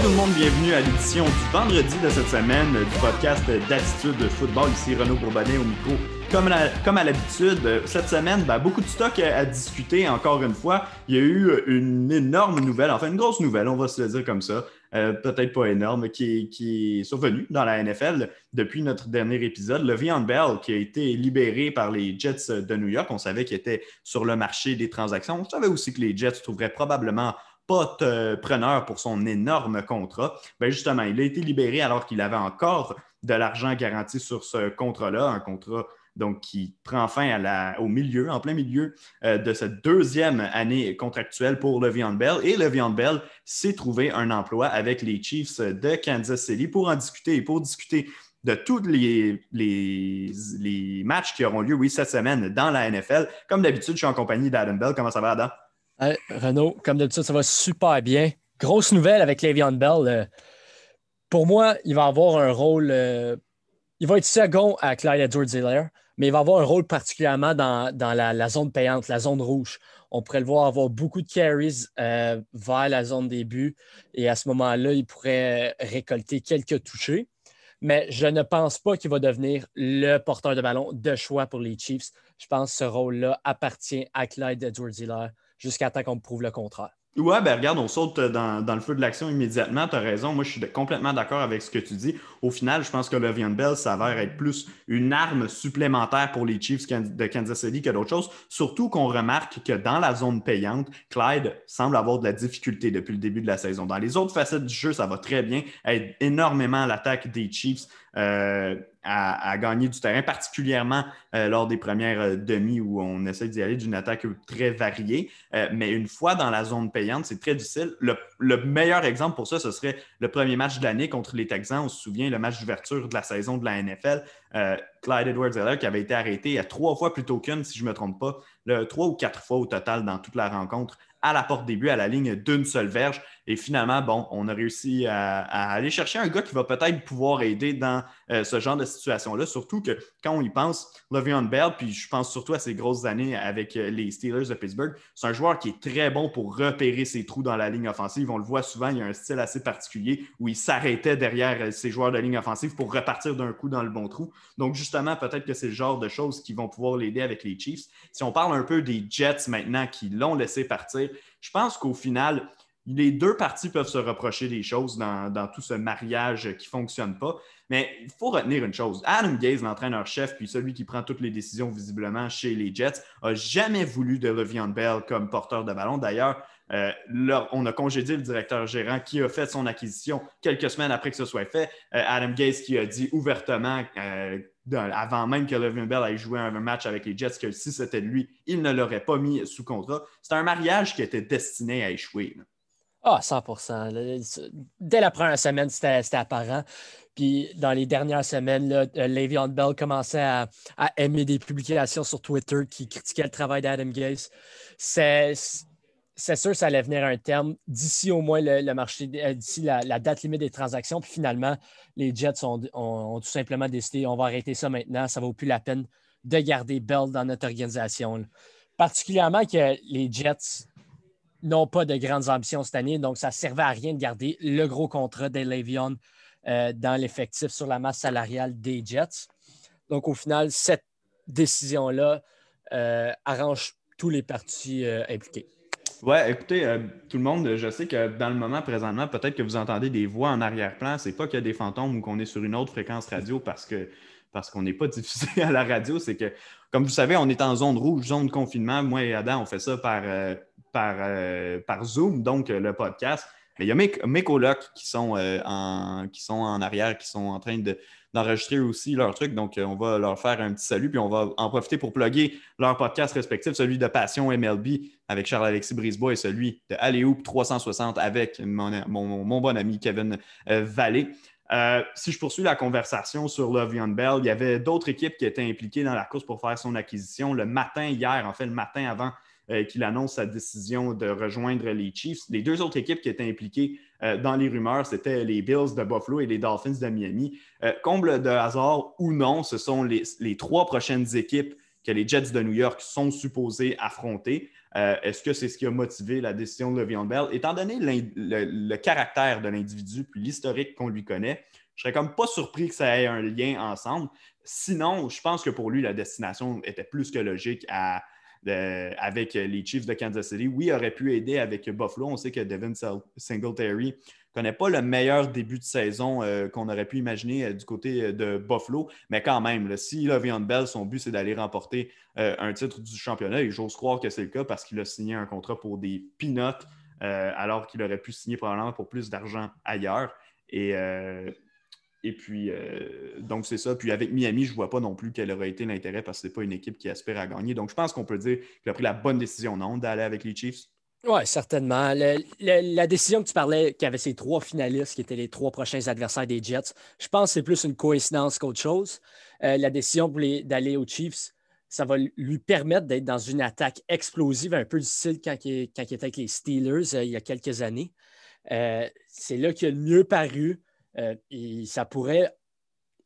Salut tout le monde, bienvenue à l'édition du vendredi de cette semaine du podcast d'attitude de football. Ici Renaud Bourbonnet au micro. Comme, à l'habitude, cette semaine, ben, beaucoup de stock à, discuter encore une fois. Il y a eu une énorme nouvelle, enfin une grosse nouvelle, on va se le dire comme ça. Euh, peut-être pas énorme, qui, qui est survenue dans la NFL depuis notre dernier épisode. Le Vian Bell, qui a été libéré par les Jets de New York. On savait qu'il était sur le marché des transactions. On savait aussi que les Jets trouveraient probablement pas preneur pour son énorme contrat. Ben justement, il a été libéré alors qu'il avait encore de l'argent garanti sur ce contrat-là, un contrat donc qui prend fin au milieu, en plein milieu euh, de cette deuxième année contractuelle pour Le'Veon Bell. Et Le'Veon Bell s'est trouvé un emploi avec les Chiefs de Kansas City pour en discuter et pour discuter de tous les, les, les, matchs qui auront lieu, oui, cette semaine dans la NFL. Comme d'habitude, je suis en compagnie d'Adam Bell. Comment ça va, Adam? Renaud, comme d'habitude, ça va super bien. Grosse nouvelle avec Le'Veon Bell. Euh, pour moi, il va avoir un rôle. Euh, il va être second à Clyde edwards mais il va avoir un rôle particulièrement dans, la, zone payante, la zone rouge. On pourrait le voir avoir beaucoup de carries euh, vers la zone début et à ce moment-là, il pourrait récolter quelques touchés. Mais je ne pense pas qu'il va devenir le porteur de ballon de choix pour les Chiefs. Je pense que ce rôle-là appartient à Clyde edwards jusqu'à temps qu'on me prouve le contraire. Ouais, ben regarde, on saute dans, le feu de l'action immédiatement. Tu as raison. Moi, je suis complètement d'accord avec ce que tu dis. Au final, je pense que Le'Veon Bell s'avère être plus une arme supplémentaire pour les Chiefs de Kansas City que d'autres choses. Surtout qu'on remarque que dans la zone payante, Clyde semble avoir de la difficulté depuis le début de la saison. Dans les autres facettes du jeu, ça va très bien. Aide énormément l'attaque des Chiefs. Euh, à, gagner du terrain, particulièrement euh, lors des premières euh, demi où on essaie d'y aller d'une attaque très variée. mais une fois dans la zone payante, c'est très difficile. Le, meilleur exemple pour ça, ce serait le premier match de l'année contre les Texans. On se souvient, le match d'ouverture de la saison de la NFL. Clyde Edwards-Helaire qui avait été arrêté à trois fois plutôt qu'une, si je ne me trompe pas, le, trois ou quatre fois au total dans toute la rencontre à la porte début, à la ligne d'une seule verge. Et finalement, bon, on a réussi à, aller chercher un gars qui va peut-être pouvoir aider dans euh, ce genre de situation-là. Surtout que quand on y pense, Le'Veon Bell, puis je pense surtout à ses grosses années avec euh, les Steelers de Pittsburgh, c'est un joueur qui est très bon pour repérer ses trous dans la ligne offensive. On le voit souvent, il y a un style assez particulier où il s'arrêtait derrière euh, ses joueurs de ligne offensive pour repartir d'un coup dans le bon trou. Donc, justement, peut-être que c'est le genre de choses qui vont pouvoir l'aider avec les Chiefs. Si on parle un peu des Jets maintenant qui l'ont laissé partir, je pense qu'au final, les deux parties peuvent se reprocher des choses dans, tout ce mariage qui ne fonctionne pas. Mais il faut retenir une chose. Adam Gaze, l'entraîneur-chef, puis celui qui prend toutes les décisions visiblement chez les Jets, n'a jamais voulu de Le'Veon Bell comme porteur de ballon. D'ailleurs, euh, on a congédié le directeur gérant qui a fait son acquisition quelques semaines après que ce soit fait. Euh, Adam Gaze qui a dit ouvertement euh, avant même que Le'Veon Bell ait joué un match avec les Jets, que si c'était lui, il ne l'aurait pas mis sous contrat. C'est un mariage qui était destiné à échouer. Ah, 100% Dès la première semaine, c'était apparent. Puis dans les dernières semaines, là, euh, Le'Veon Bell commençait à, aimer des publications sur Twitter qui critiquaient le travail d'Adam Gase. C'est sûr ça allait venir à un terme d'ici au moins le, marché, euh, d'ici la, date limite des transactions. Puis finalement, les Jets ont, tout simplement décidé on va arrêter ça maintenant, ça ne vaut plus la peine de garder Bell dans notre organisation. Particulièrement que les Jets n'ont pas de grandes ambitions cette année, donc ça ne servait à rien de garder le gros contrat de Le'Veon euh, dans l'effectif sur la masse salariale des Jets. Donc au final, cette décision-là euh, arrange tous les partis impliqués. Ouais, écoutez, euh, tout le monde, je sais que dans le moment présentement, peut-être que vous entendez des voix en arrière-plan. C'est pas qu'il y a des fantômes ou qu'on est sur une autre fréquence radio parce que parce qu'on n'est pas diffusé à la radio. C'est que, comme vous savez, on est en zone rouge, zone de confinement. Moi et Adam, on fait ça par, euh, par, euh, par Zoom, donc le podcast. Mais il y a mes, colocs qui sont, en, qui sont en arrière, qui sont en train de, d'enregistrer aussi leur truc. Donc, euh, on va leur faire un petit salut, puis on va en profiter pour plugger leur podcast respectif, celui de Passion MLB avec Charles-Alexis Brisebois et celui de Alléoup 360 avec mon, bon ami Kevin euh, Vallée. Euh, si je poursuis la conversation sur Le'Veon Bell, il y avait d'autres équipes qui étaient impliquées dans la course pour faire son acquisition. Le matin hier, en fait, le matin avant qu'il annonce sa décision de rejoindre les Chiefs, les deux autres équipes qui étaient impliquées euh, dans les rumeurs, c'était les Bills de Buffalo et les Dolphins de Miami. Euh, comble de hasard ou non, ce sont les, trois prochaines équipes que les Jets de New York sont supposés affronter. Est-ce que c'est ce qui a motivé la décision de Le'Veon Bell? Étant donné le, caractère de l'individu puis l'historique qu'on lui connaît, je serais comme pas surpris que ça ait un lien ensemble. Sinon, je pense que pour lui, la destination était plus que logique avec les Chiefs de Kansas City. Oui, il aurait pu aider avec Buffalo. On sait que Devin Singletary connaît pas le meilleur début de saison euh, qu'on aurait pu imaginer euh, du côté euh, de Buffalo, mais quand même, si Le'Veon Bell, son but, c'est d'aller remporter un titre du championnat, et j'ose croire que c'est le cas parce qu'il a signé un contrat pour des peanuts, alors qu'il aurait pu signer probablement pour plus d'argent ailleurs. Et, et puis, donc c'est ça. Puis avec Miami, je ne vois pas non plus quel aurait été l'intérêt parce que ce n'est pas une équipe qui aspire à gagner. Donc je pense qu'on peut dire qu'il a pris la bonne décision, non, d'aller avec les Chiefs? Oui, certainement. la décision que tu parlais, qu'il y avait ces trois finalistes qui étaient les trois prochains adversaires des Jets, je pense que c'est plus une coïncidence qu'autre chose. Euh, la décision d'aller aux Chiefs, ça va lui permettre d'être dans une attaque explosive, un peu du style quand il, était avec les Steelers euh, il y a quelques années. Euh, c'est là qu'il a le mieux paru. Et ça pourrait,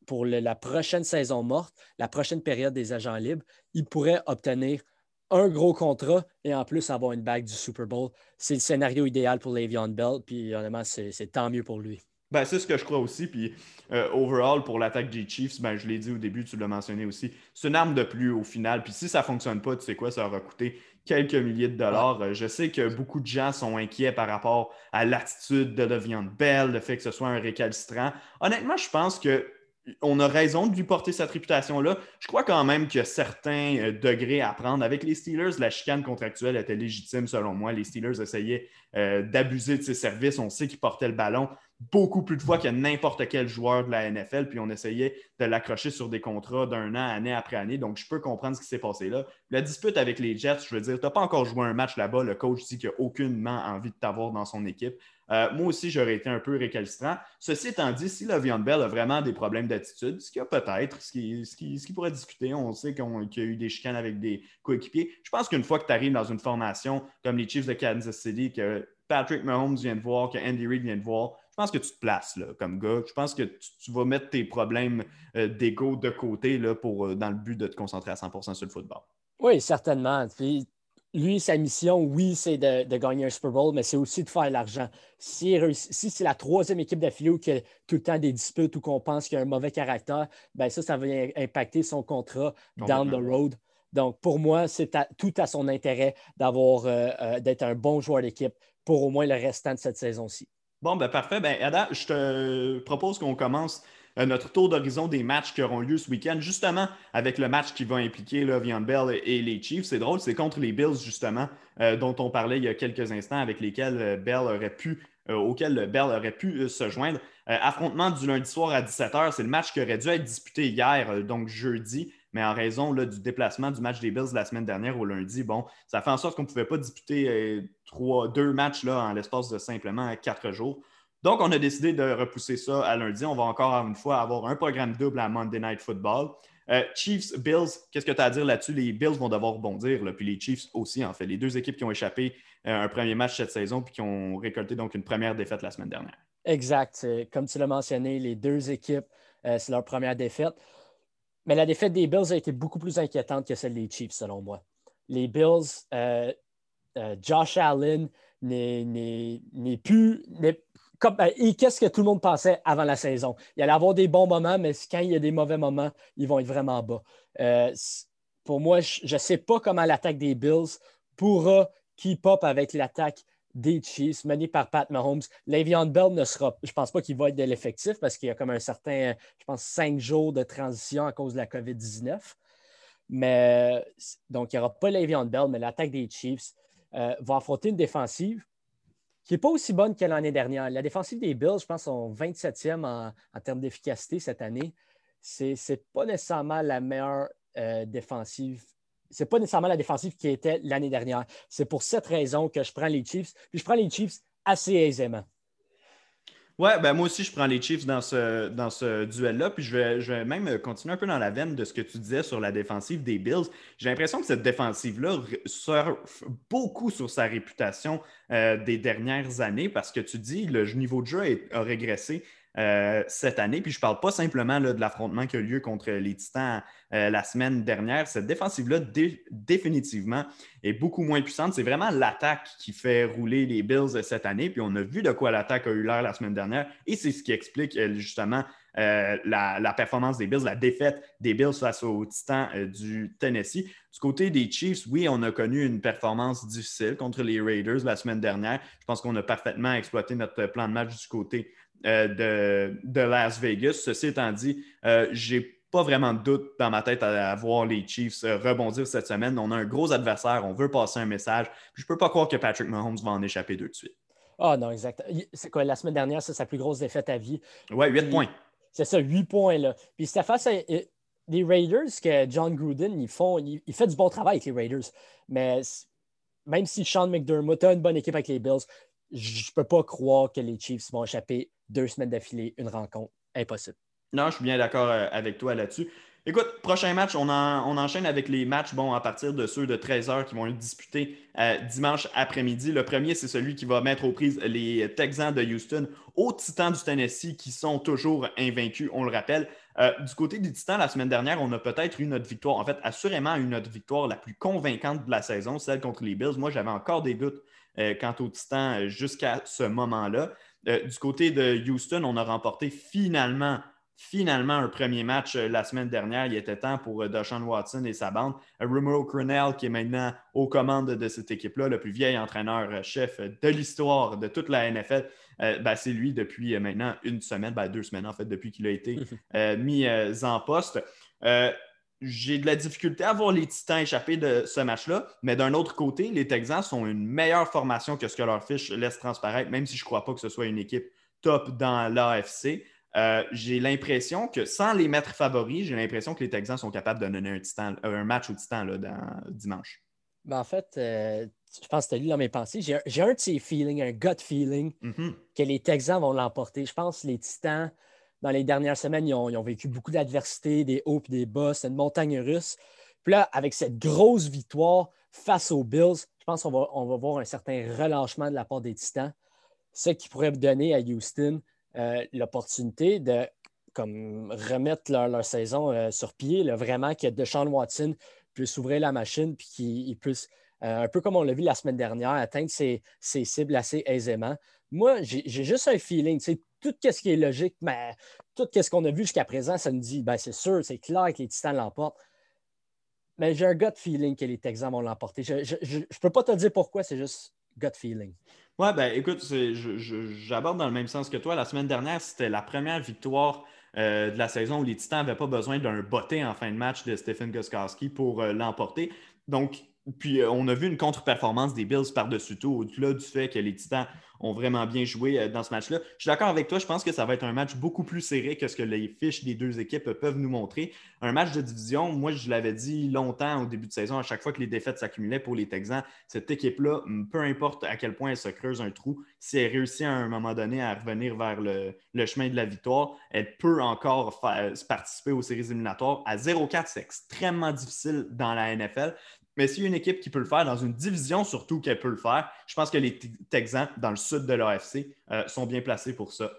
pour la prochaine saison morte, la prochaine période des agents libres, il pourrait obtenir un gros contrat et en plus avoir une bague du Super Bowl. C'est le scénario idéal pour Le'Veon Bell, puis honnêtement, c'est tant mieux pour lui. Ben, c'est ce que je crois aussi. Puis, euh, overall, pour l'attaque des Chiefs, ben, je l'ai dit au début, tu l'as mentionné aussi, c'est une arme de plus au final. Puis, si ça ne fonctionne pas, tu sais quoi, ça aura coûté quelques milliers de dollars. Euh, je sais que beaucoup de gens sont inquiets par rapport à l'attitude de Le'Veon Bell, le fait que ce soit un récalcitrant. Honnêtement, je pense que on a raison de lui porter cette réputation-là. Je crois quand même qu'il y a certains euh, degrés à prendre. Avec les Steelers, la chicane contractuelle était légitime selon moi. Les Steelers essayaient euh, d'abuser de ses services. On sait qu'ils portaient le ballon beaucoup plus de fois que n'importe quel joueur de la NFL, puis on essayait de l'accrocher sur des contrats d'un an, année après année. Donc, je peux comprendre ce qui s'est passé là. La dispute avec les Jets, je veux dire, tu n'as pas encore joué un match là-bas. Le coach dit qu'il n'a aucunement envie de t'avoir dans son équipe. Euh, moi aussi, j'aurais été un peu récalcitrant. Ceci étant dit, si Le'Veon Bell a vraiment des problèmes d'attitude, ce qu'il a peut-être, ce qui, ce, pourrait discuter, on sait qu'il y a eu des chicanes avec des coéquipiers. Je pense qu'une fois que tu arrives dans une formation comme les Chiefs de Kansas City, que Patrick Mahomes vient de voir, que Andy Reid vient de voir, je pense que tu te places là, comme gars. Je pense que tu, vas mettre tes problèmes euh, d'ego de côté là, pour, euh, dans le but de te concentrer à 100% sur le football. Oui, certainement. Puis, lui, sa mission, oui, c'est de, gagner un Super Bowl, mais c'est aussi de faire l'argent. Si, c'est la troisième équipe d'affilée qui a tout le temps des disputes ou qu'on pense qu'il a un mauvais caractère, ben ça, ça va impacter son contrat down the road. Donc, pour moi, c'est tout à son intérêt d'avoir euh, euh, d'être un bon joueur d'équipe pour au moins le restant de cette saison-ci. Bon, ben parfait. Ben, Ada, je te propose qu'on commence euh, notre tour d'horizon des matchs qui auront lieu ce week-end, justement avec le match qui va impliquer là, Bell et les Chiefs. C'est drôle, c'est contre les Bills, justement, euh, dont on parlait il y a quelques instants, avec lesquels euh, Bell aurait pu, Bell aurait pu se joindre. affrontement du lundi soir à 17h, c'est le match qui aurait dû être disputé hier, donc jeudi mais en raison du déplacement du match des Bills la semaine dernière au lundi, bon, ça fait en sorte qu'on ne pouvait pas disputer trois, deux matchs là, en l'espace de simplement quatre jours. Donc, on a décidé de repousser ça à lundi. On va encore une fois avoir un programme double à Monday Night Football. Euh, Chiefs, Bills, qu'est-ce que tu as à dire là-dessus? Les Bills vont devoir rebondir, puis les Chiefs aussi, en fait. Les deux équipes qui ont échappé euh, un premier match cette saison puis qui ont récolté une première défaite la semaine dernière. Exact. Comme tu l'as mentionné, les deux équipes, euh, c'est leur première défaite. Mais la défaite des Bills a été beaucoup plus inquiétante que celle des Chiefs, selon moi. Les Bills, Josh Allen n'est plus, ben, et qu'est-ce que tout le monde pensait avant la saison? Il allait avoir des bons moments, mais quand il y a des mauvais moments, ils vont être vraiment bas. Euh, pour moi, je ne sais pas comment l'attaque des Bills pourra keep up avec l'attaque des Chiefs menée par Pat Mahomes. Le'Veon Bell ne sera, je ne pense pas qu'il va être de l'effectif parce qu'il y a comme un certain, je pense, cinq jours de transition à cause de la COVID-19. Mais donc, il n'y aura pas Le'Veon Bell, mais l'attaque des Chiefs euh, va affronter une défensive qui n'est pas aussi bonne que l'année dernière. La défensive des Bills, je pense, sont 27e en, termes d'efficacité cette année. Ce n'est pas nécessairement la meilleure euh, défensive. C'est pas nécessairement la défensive qui était l'année dernière. C'est pour cette raison que je prends les Chiefs. Puis je prends les Chiefs assez aisément. Ouais, ben moi aussi, je prends les Chiefs dans ce, dans ce duel-là. Puis je vais, je vais même continuer un peu dans la veine de ce que tu disais sur la défensive des Bills. J'ai l'impression que cette défensive-là surfe beaucoup sur sa réputation euh, des dernières années parce que tu dis le niveau de jeu a régressé euh, cette année. Puis je ne parle pas simplement de l'affrontement qui a eu lieu contre les Titans euh, la semaine dernière. Cette défensive-là, définitivement, est beaucoup moins puissante. C'est vraiment l'attaque qui fait rouler les Bills cette année. Puis on a vu de quoi l'attaque a eu l'air la semaine dernière. Et c'est ce qui explique euh, justement la, performance des Bills, la défaite des Bills face aux Titans du Tennessee. Du côté des Chiefs, oui, on a connu une performance difficile contre les Raiders la semaine dernière. Je pense qu'on a parfaitement exploité notre plan de match du côté euh, de, Las Vegas. Ceci étant dit, euh, j'ai pas vraiment de doute dans ma tête à, voir les Chiefs euh, rebondir cette semaine. On a un gros adversaire, on veut passer un message. Je je peux pas croire que Patrick Mahomes va en échapper deux de suite. Ah non, exact. C'est quoi, la semaine dernière, c'est sa plus grosse défaite à vie. Ouais, huit points. C'est ça, huit points. Là. Puis c'était face à les Raiders que John Gruden, ils font, il, fait du bon travail avec les Raiders. Mais même si Sean McDermott a une bonne équipe avec les Bills, je ne peux pas croire que les Chiefs vont échapper deux semaines d'affilée, une rencontre. Impossible. Non, je suis bien d'accord euh, avec toi là-dessus. Écoute, prochain match, on, enchaîne avec les matchs bon, à partir de ceux de 13 h qui vont être disputés euh, dimanche après-midi. Le premier, c'est celui qui va mettre aux prises les Texans de Houston aux Titans du Tennessee qui sont toujours invaincus, on le rappelle. Euh, du côté des Titans, la semaine dernière, on a peut-être eu notre victoire, en fait, assurément eu notre victoire la plus convaincante de la saison, celle contre les Bills. Moi, j'avais encore des doutes quant aux Titans jusqu'à ce moment-là. Euh, du côté de Houston, on a remporté finalement, finalement un premier match euh, la semaine dernière. Il était temps pour euh, Deshaun Watson et sa bande. Romero Crennel, qui est maintenant aux commandes de cette équipe-là, le plus vieil entraîneur-chef de l'histoire de toute la NFL, ben, c'est lui depuis maintenant une semaine, ben, deux semaines en fait, depuis qu'il a été mis en poste j'ai de la difficulté à voir les Titans échapper de ce match-là, mais d'un autre côté, les Texans sont une meilleure formation que ce que leur fiche laisse transparaître, même si je ne crois pas que ce soit une équipe top dans l'AFC. Euh, j'ai l'impression que sans les mettre favoris, j'ai l'impression que les Texans sont capables de donner un, euh, match au Titan là, dans, dimanche. Ben, en fait, euh, je pense que tu as lu dans mes pensées. J'ai un de ces feelings, un gut feeling, mm-hmm. que les Texans vont l'emporter. Je pense que les Titans dans les dernières semaines, ils ont, vécu beaucoup d'adversité, des hauts et des bas. C'est une montagne russe. Puis là, avec cette grosse victoire face aux Bills, je pense qu'on va, voir un certain relâchement de la part des Titans, ce qui pourrait donner à Houston euh, l'opportunité de comme, remettre leur, saison euh, sur pied, vraiment que Deshaun Watson puisse ouvrir la machine puis qu'il puisse, euh, un peu comme on l'a vu la semaine dernière, atteindre ses, cibles assez aisément. Moi, j'ai juste un feeling, tout ce qui est logique, mais tout ce qu'on a vu jusqu'à présent, ça nous dit, ben, c'est sûr, c'est clair que les Titans l'emportent. Mais j'ai un gut feeling que les Texans vont l'emporter. Je ne peux pas te dire pourquoi, c'est juste gut feeling. Ouais, ben écoute, j'aborde dans le même sens que toi. La semaine dernière, c'était la première victoire euh, de la saison où les Titans n'avaient pas besoin d'un botté en fin de match de Stephen Goskowski pour euh, l'emporter. Donc, puis euh, on a vu une contre-performance des Bills par-dessus tout, au-delà du fait que les Titans ont vraiment bien joué euh, dans ce match-là. Je suis d'accord avec toi, je pense que ça va être un match beaucoup plus serré que ce que les fiches des deux équipes peuvent nous montrer. Un match de division, moi je l'avais dit longtemps au début de saison, à chaque fois que les défaites s'accumulaient pour les Texans, cette équipe-là, peu importe à quel point elle se creuse un trou, si elle réussit à un moment donné à revenir vers le, chemin de la victoire, elle peut encore participer aux séries éliminatoires. À 0-4, c'est extrêmement difficile dans la NFL. Mais s'il y a une équipe qui peut le faire dans une division surtout qu'elle peut le faire, je pense que les Texans dans le sud de l'AFC euh, sont bien placés pour ça.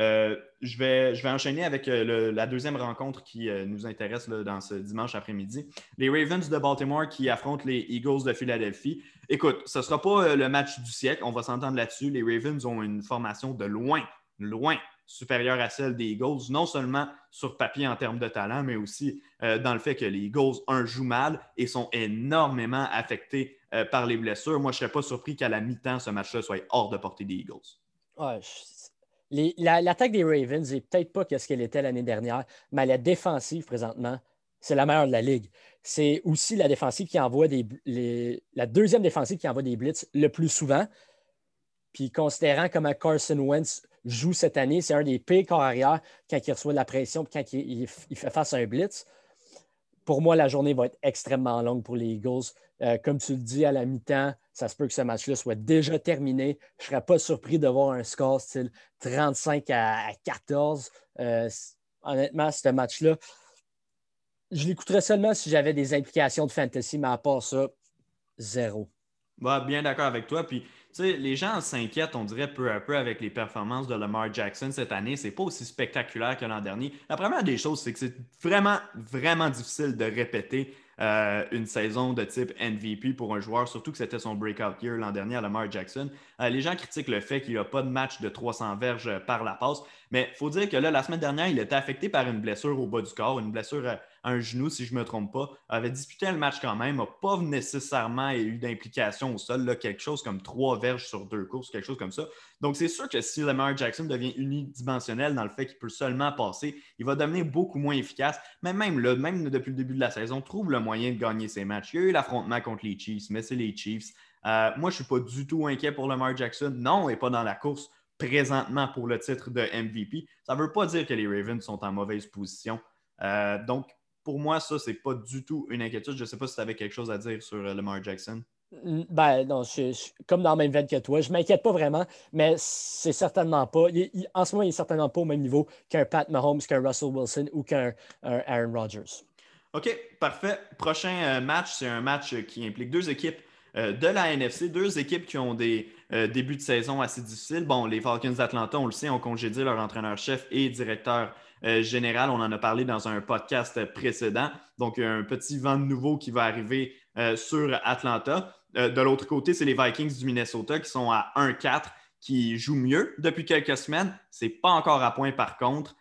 Euh, je, vais, je vais enchaîner avec euh, la deuxième rencontre qui nous intéresse dans ce dimanche après-midi. Les Ravens de Baltimore qui affrontent les Eagles de Philadelphie. Écoute, ce ne sera pas le match du siècle, on va s'entendre là-dessus. Les Ravens ont une formation de loin, loin supérieure à celle des Eagles, non seulement sur papier en termes de talent, mais aussi euh, dans le fait que les Eagles, un, jouent mal et sont énormément affectés euh, par les blessures. Moi, je ne serais pas surpris qu'à la mi-temps, ce match-là soit hors de portée des Eagles. L'attaque des Ravens n'est peut-être pas ce qu'elle était l'année dernière, mais la défensive présentement, c'est la meilleure de la ligue. C'est aussi la défensive qui envoie des la deuxième défensive qui envoie des blitz le plus souvent. Puis considérant comment Carson Wentz joue cette année. C'est un des pires corps arrière quand il reçoit de la pression quand il, fait face à un blitz. Pour moi, la journée va être extrêmement longue pour les Eagles. Euh, comme tu le dis, à la mi-temps, ça se peut que ce match-là soit déjà terminé. Je ne serais pas surpris de voir un score style 35 à, 14. Euh, honnêtement, ce match-là, je l'écouterais seulement si j'avais des implications de fantasy, mais à part ça, zéro. bien d'accord avec toi. Puis les gens s'inquiètent, on dirait, peu à peu avec les performances de Lamar Jackson cette année. C'est pas aussi spectaculaire que l'an dernier. La première des choses, c'est que c'est vraiment, vraiment difficile de répéter euh, une saison de type MVP pour un joueur, surtout que c'était son breakout year l'an dernier à Lamar Jackson. Euh, les gens critiquent le fait qu'il n'y a pas de match de 300 verges par la passe, mais il faut dire que là, la semaine dernière, il était affecté par une blessure au bas du corps, une blessure à un genou, si je ne me trompe pas. avait disputé le match quand même, n'a pas nécessairement eu d'implication au sol, quelque chose comme trois verges sur deux courses, quelque chose comme ça. Donc, c'est sûr que si Lamar Jackson devient unidimensionnel dans le fait qu'il peut seulement passer, il va devenir beaucoup moins efficace. Mais même là, même depuis le début de la saison, trouve le moyen de gagner ses matchs. Il y a eu l'affrontement contre les Chiefs, mais c'est les Chiefs. Euh, moi, je ne suis pas du tout inquiet pour Lamar Jackson. Non, il n'est pas dans la course présentement pour le titre de MVP. Ça ne veut pas dire que les Ravens sont en mauvaise position. Euh, donc, pour moi, ça, c'est pas du tout une inquiétude. Je ne sais pas si tu avais quelque chose à dire sur euh, Lamar Jackson. Ben non, je, comme dans le même veine que toi. Je ne m'inquiète pas vraiment, mais c'est certainement pas. en ce moment, il n'est certainement pas au même niveau qu'un Pat Mahomes, qu'un Russell Wilson ou qu'un Aaron Rodgers. OK, parfait. Prochain euh, match, c'est un match qui implique deux équipes de la NFC, deux équipes qui ont des débuts de saison assez difficiles. Bon, les Falcons d'Atlanta, on le sait, ont congédié leur entraîneur-chef et directeur euh, général. On en a parlé dans un podcast précédent. Donc, un petit vent de nouveau qui va arriver euh, sur Atlanta. Euh, de l'autre côté, c'est les Vikings du Minnesota qui sont à 1-4, qui jouent mieux depuis quelques semaines. Ce n'est pas encore à point par contre.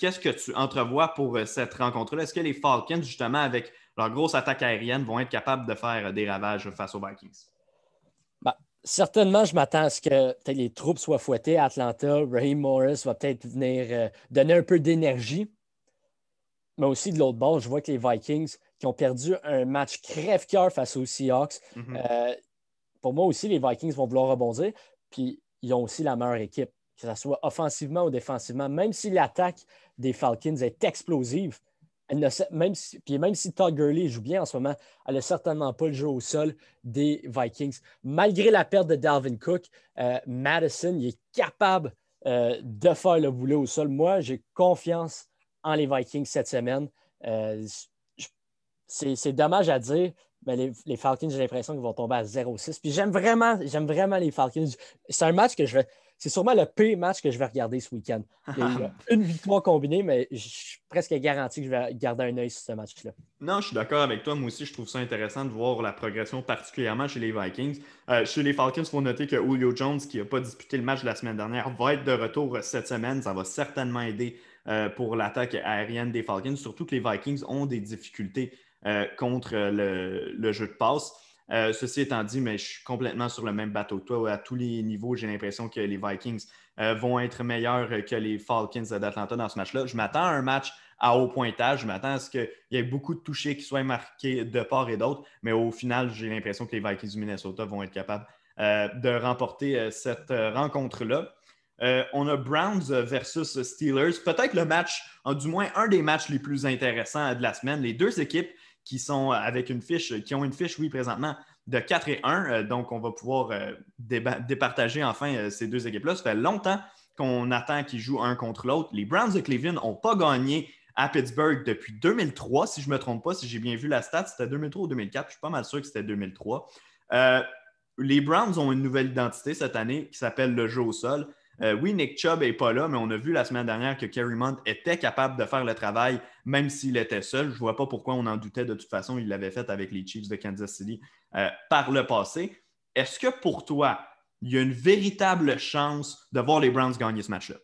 Qu'est-ce que tu entrevois pour cette rencontre-là? Est-ce que les Falcons, justement, avec leur grosse attaque aérienne, vont être capables de faire des ravages face aux Vikings? Certainement, je m'attends à ce que les troupes soient fouettées à Atlanta. Raheem Morris va peut-être venir euh, donner un peu d'énergie. Mais aussi de l'autre bord, je vois que les Vikings qui ont perdu un match crève-cœur face aux Seahawks. Mhm. Euh, pour moi aussi, les Vikings vont vouloir rebondir. Puis ils ont aussi la meilleure équipe, que ce soit offensivement ou défensivement. Même si l'attaque des Falcons est explosive, même, si, puis même si Todd Gurley joue bien en ce moment, elle n'a certainement pas le jeu au sol des Vikings. Malgré la perte de Dalvin Cook, euh, Madison est capable euh, de faire le boulot au sol. Moi, j'ai confiance en les Vikings cette semaine. Euh, c'est dommage à dire, mais les, les Falcons, j'ai l'impression qu'ils vont tomber à 0-6. Puis j'aime vraiment, j'aime vraiment les Falcons. C'est un match que je vais c'est sûrement le pire match que je vais regarder ce week-end. Il y a une victoire combinée, mais je suis presque garanti que je vais garder un œil sur ce match-là. Non, je suis d'accord avec toi. Moi aussi, je trouve ça intéressant de voir la progression, particulièrement chez les Vikings. Euh, chez les Falcons, il faut noter que Julio Jones, qui n'a pas disputé le match de la semaine dernière, va être de retour cette semaine. Ça va certainement aider euh, pour l'attaque aérienne des Falcons, surtout que les Vikings ont des difficultés euh, contre le, le jeu de passe. Euh, ceci étant dit, mais je suis complètement sur le même bateau toi. À tous les niveaux, j'ai l'impression que les Vikings euh, vont être meilleurs que les Falcons d'Atlanta dans ce match-là. Je m'attends à un match à haut pointage. Je m'attends à ce qu'il y ait beaucoup de touchés qui soient marqués de part et d'autre. Mais au final, j'ai l'impression que les Vikings du Minnesota vont être capables euh, de remporter cette rencontre-là. on a Browns versus Steelers. Peut-être le match, du moins un des matchs les plus intéressants de la semaine. Les deux équipes qui sont avec une fiche, qui ont une fiche, oui, présentement, de 4 et 1. Euh, donc, on va pouvoir euh, départager enfin euh, ces deux équipes-là. Ça fait longtemps qu'on attend qu'ils jouent un contre l'autre. Les Browns de Cleveland n'ont pas gagné à Pittsburgh depuis 2003, si je ne me trompe pas, si j'ai bien vu la stat, c'était 2003 ou 2004. Je suis pas mal sûr que c'était 2003. les Browns ont une nouvelle identité cette année qui s'appelle le jeu au sol. Euh, oui, Nick Chubb n'est pas là, mais on a vu la semaine dernière que Kerry Mont était capable de faire le travail, même s'il était seul. Je ne vois pas pourquoi on en doutait de toute façon. Il l'avait fait avec les Chiefs de Kansas City euh, par le passé. Est-ce que pour toi, il y a une véritable chance de voir les Browns gagner ce match-là?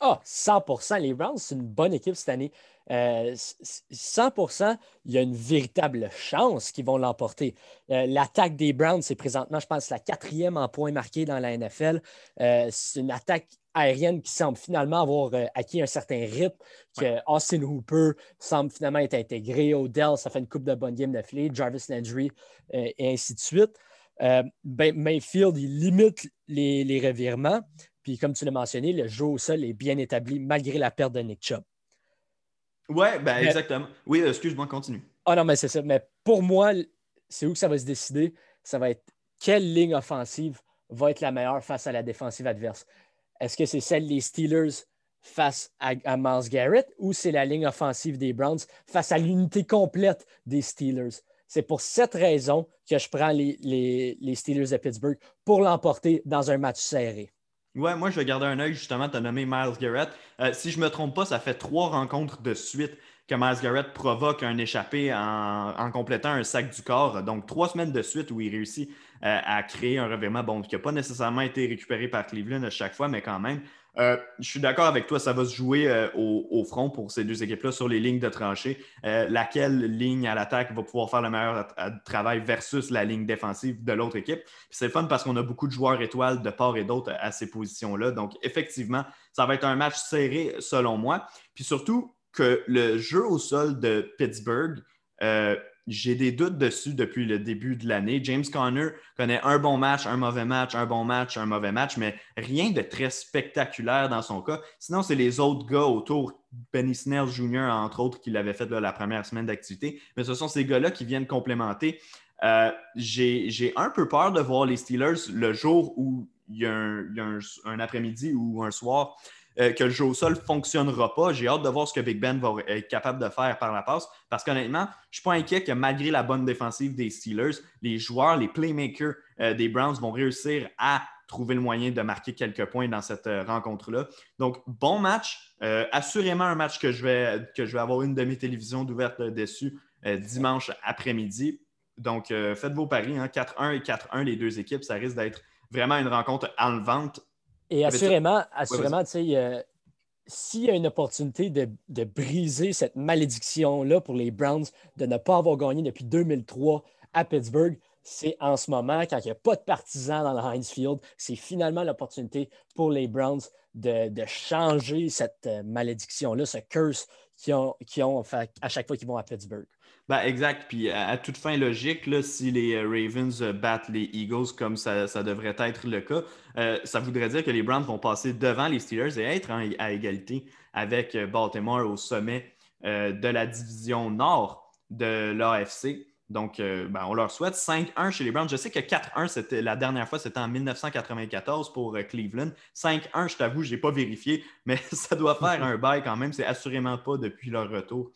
Ah, 100% Les Browns, c'est une bonne équipe cette année. 100% euh, il y a une véritable chance qu'ils vont l'emporter. Euh, l'attaque des Browns, c'est présentement, je pense, la quatrième en points marqués dans la NFL. Euh, c'est une attaque aérienne qui semble finalement avoir acquis un certain rythme, que Austin Hooper semble finalement être intégré. Odell, ça fait une coupe de bonne game d'affilée, Jarvis Landry et ainsi de suite. Ben, Mayfield, il limite les, les revirements. Puis, comme tu l'as mentionné, le jeu au sol est bien établi malgré la perte de Nick Chubb. Oui, ben exactement. Oui, excuse-moi, continue. Ah non, mais c'est ça. Mais pour moi, c'est où que ça va se décider? Ça va être quelle ligne offensive va être la meilleure face à la défensive adverse. Est-ce que c'est celle des Steelers face à, à Miles Garrett ou c'est la ligne offensive des Browns face à l'unité complète des Steelers? C'est pour cette raison que je prends les, les, Steelers de Pittsburgh pour l'emporter dans un match serré. Ouais, moi, je vais garder un œil, justement, tu as nommé Miles Garrett. Euh, si je ne me trompe pas, ça fait trois rencontres de suite que Miles Garrett provoque un échappé en, complétant un sac du corps. Donc, trois semaines de suite où il réussit euh, à créer un revirement, bon, qui n'a pas nécessairement été récupéré par Cleveland à chaque fois, mais quand même. Euh, je suis d'accord avec toi, ça va se jouer euh, au, front pour ces deux équipes-là sur les lignes de tranchée. laquelle ligne à l'attaque va pouvoir faire le meilleur travail versus la ligne défensive de l'autre équipe? C'est fun parce qu'on a beaucoup de joueurs étoiles de part et d'autre à ces positions-là. Donc, effectivement, ça va être un match serré selon moi. Puis surtout, que le jeu au sol de Pittsburgh, euh, j'ai des doutes dessus depuis le début de l'année. James Conner connaît un bon match, un mauvais match, un bon match, un mauvais match, mais rien de très spectaculaire dans son cas. Sinon, c'est les autres gars autour, Benny Snell Jr., entre autres, qui l'avait fait la première semaine d'activité. Mais ce sont ces gars-là qui viennent complémenter. Euh, j'ai un peu peur de voir les Steelers le jour où il y a un après-midi ou un soir euh, que le jeu au sol ne fonctionnera pas. J'ai hâte de voir ce que Big Ben va être capable de faire par la passe parce qu'honnêtement, je ne suis pas inquiet que malgré la bonne défensive des Steelers, les joueurs, les playmakers euh, des Browns vont réussir à trouver le moyen de marquer quelques points dans cette euh, rencontre-là. Donc, bon match. assurément un match que je vais, que je vais avoir une de mes télévisions dessus dimanche après-midi. Donc, faites vos paris. 4-1 hein. et 4-1, les deux équipes. Ça risque d'être vraiment une rencontre enlevante. Et assurément, assurément s'il y a une opportunité de, briser cette malédiction-là pour les Browns de ne pas avoir gagné depuis 2003 à Pittsburgh, c'est en ce moment, quand il n'y a pas de partisans dans le Heinz Field, c'est finalement l'opportunité pour les Browns de, changer cette euh, malédiction-là, ce curse qu'ils ont, ont à chaque fois qu'ils vont à Pittsburgh. Ben, exact. Puis à, toute fin logique, là, si les euh, Ravens euh, battent les Eagles comme ça, devrait être le cas, euh, ça voudrait dire que les Browns vont passer devant les Steelers et être à égalité avec Baltimore au sommet de la division nord de l'AFC. Donc, ben, on leur souhaite 5-1 chez les Browns. Je sais que 4-1, c'était la dernière fois, c'était en 1994 pour Cleveland. 5-1, je t'avoue, je n'ai pas vérifié, mais ça doit faire un bail quand même. C'est assurément pas depuis leur retour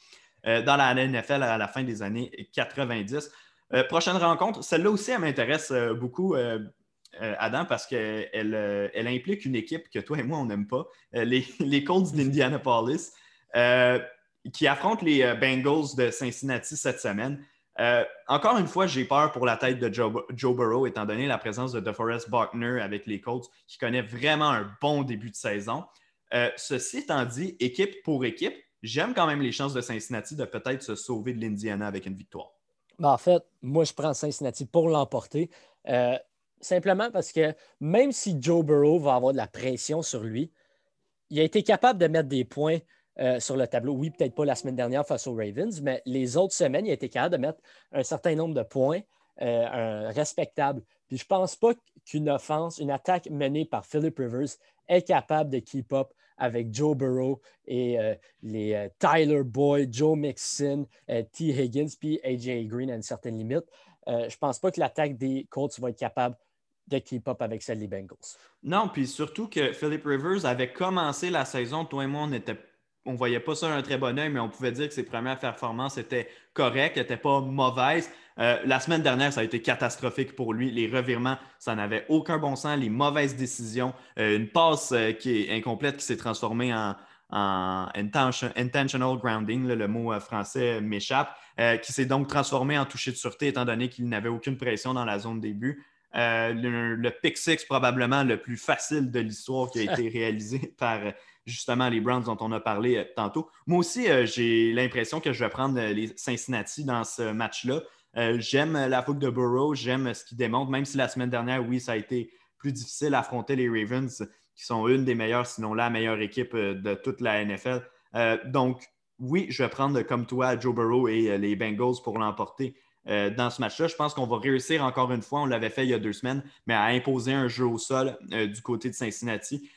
euh, dans la NFL à la fin des années 90. Euh, prochaine rencontre, celle-là aussi, elle m'intéresse euh, beaucoup. Adam, parce qu'elle elle implique une équipe que toi et moi, on n'aime pas, les, les, Colts d'Indianapolis, qui affrontent les Bengals de Cincinnati cette semaine. Encore une fois, j'ai peur pour la tête de Joe, Joe, Burrow, étant donné la présence de DeForest Buckner avec les Colts, qui connaît vraiment un bon début de saison. ceci étant dit, équipe pour équipe, j'aime quand même les chances de Cincinnati de peut-être se sauver de l'Indiana avec une victoire. Ben, en fait, moi, je prends Cincinnati pour l'emporter. Euh, simplement parce que même si Joe Burrow va avoir de la pression sur lui, il a été capable de mettre des points euh, sur le tableau. Oui, peut-être pas la semaine dernière face aux Ravens, mais les autres semaines, il a été capable de mettre un certain nombre de points euh, respectables. Puis je ne pense pas qu'une offense, une attaque menée par Philip Rivers est capable de keep up avec Joe Burrow et euh, les Tyler Boyd, Joe Mixon, T. Higgins, puis AJ Green à une certaine limite. je ne pense pas que l'attaque des Colts va être capable de keep up avec celle des Bengals. Non, puis surtout que Philip Rivers avait commencé la saison, toi et moi, on était on voyait pas ça d'un très bon oeil, mais on pouvait dire que ses premières performances étaient correctes, n'étaient pas mauvaises. Euh, la semaine dernière, ça a été catastrophique pour lui. Les revirements, ça n'avait aucun bon sens. Les mauvaises décisions, euh, une passe euh, qui est incomplète qui s'est transformée en, intentional grounding, le mot français m'échappe, qui s'est donc transformé en toucher de sûreté étant donné qu'il n'avait aucune pression dans la zone début. Le, le pick six, probablement le plus facile de l'histoire qui a été réalisé par justement les Browns dont on a parlé tantôt. Moi aussi, j'ai l'impression que je vais prendre les Cincinnati dans ce match-là. Euh, j'aime la fougue de Burrow, j'aime ce qu'il démontre, même si la semaine dernière, oui, ça a été plus difficile d'affronter les Ravens, qui sont une des meilleures, sinon la meilleure équipe euh, de toute la NFL. Euh, donc, oui, je vais prendre comme toi Joe Burrow et les Bengals pour l'emporter dans ce match-là. Je pense qu'on va réussir encore une fois, on l'avait fait il y a deux semaines, mais à imposer un jeu au sol du côté de Cincinnati.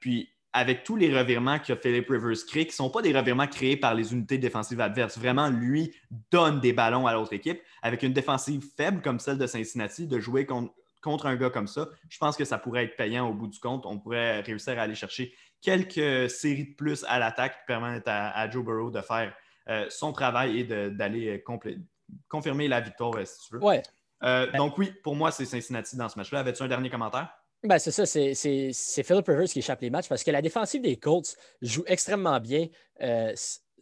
puis, avec tous les revirements que Philip Rivers crée, qui ne sont pas des revirements créés par les unités défensives adverses. Vraiment, lui donne des ballons à l'autre équipe. Avec une défensive faible comme celle de Cincinnati, de jouer contre, un gars comme ça, je pense que ça pourrait être payant au bout du compte. On pourrait réussir à aller chercher quelques séries de plus à l'attaque qui permettent à, Joe Burrow de faire euh, son travail et d'aller confirmer la victoire si tu veux. Ouais. donc oui, pour moi, c'est Cincinnati dans ce match-là. Avais-tu un dernier commentaire? Ben, c'est ça, c'est Philip Rivers qui échappe les matchs parce que la défensive des Colts joue extrêmement bien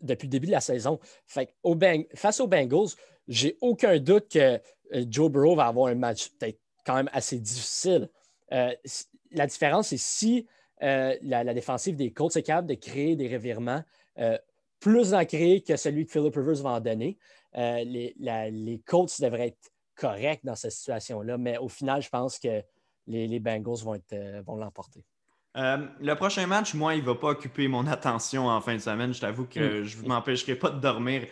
depuis le début de la saison. Fait au face aux Bengals, j'ai aucun doute que Joe Burrow va avoir un match peut-être quand même assez difficile. la différence, c'est si euh, la, défensive des Colts est capable de créer des revirements, euh, plus en créer que celui que Philip Rivers va en donner. Euh, les, les, Colts devraient être corrects dans cette situation-là, mais au final, je pense que les, Bengals vont, vont l'emporter. le prochain match, moi, il ne va pas occuper mon attention en fin de semaine. Je t'avoue que hmm. je ne m'empêcherai pas de dormir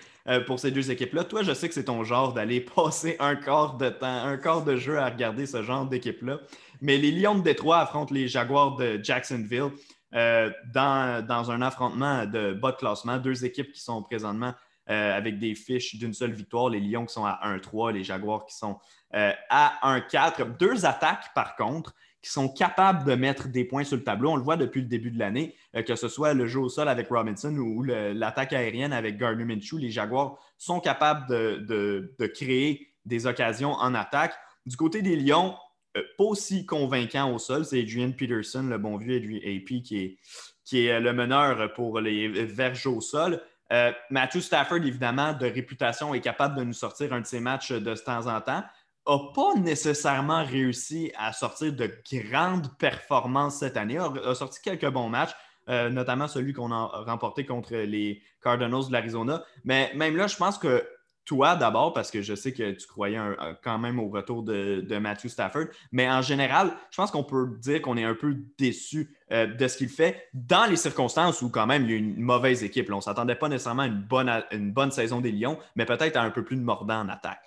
pour ces deux équipes-là. Toi, je sais que c'est ton genre d'aller passer un quart de temps, un quart de jeu à regarder ce genre d'équipe-là. Mais les Lions de Détroit affrontent les Jaguars de Jacksonville euh, dans, un affrontement de bas de classement. Deux équipes qui sont présentement euh, avec des fiches d'une seule victoire. Les Lions qui sont à 1-3, les Jaguars qui sont euh, à 1-4. Deux attaques, par contre, qui sont capables de mettre des points sur le tableau. On le voit depuis le début de l'année, que ce soit le jeu au sol avec Robinson ou l'attaque aérienne avec Gardner Minshew. Les Jaguars sont capables de, créer des occasions en attaque. Du côté des Lions, euh, pas aussi convaincant au sol. C'est Adrian Peterson, le bon vieux AP, qui est, qui est le meneur pour les verges au sol. Euh, Matthew Stafford, évidemment, de réputation, est capable de nous sortir un de ses matchs de temps en temps. N'a pas nécessairement réussi à sortir de grandes performances cette année. A, a sorti quelques bons matchs, euh, notamment celui qu'on a remporté contre les Cardinals de l'Arizona. Mais même là, je pense que toi d'abord, parce que je sais que tu croyais quand même au retour de, Matthew Stafford, mais en général, je pense qu'on peut dire qu'on est un peu déçu euh, de ce qu'il fait dans les circonstances où quand même il y a une mauvaise équipe. on ne s'attendait pas nécessairement à une bonne, bonne saison des Lions, mais peut-être à un peu plus de mordant en attaque.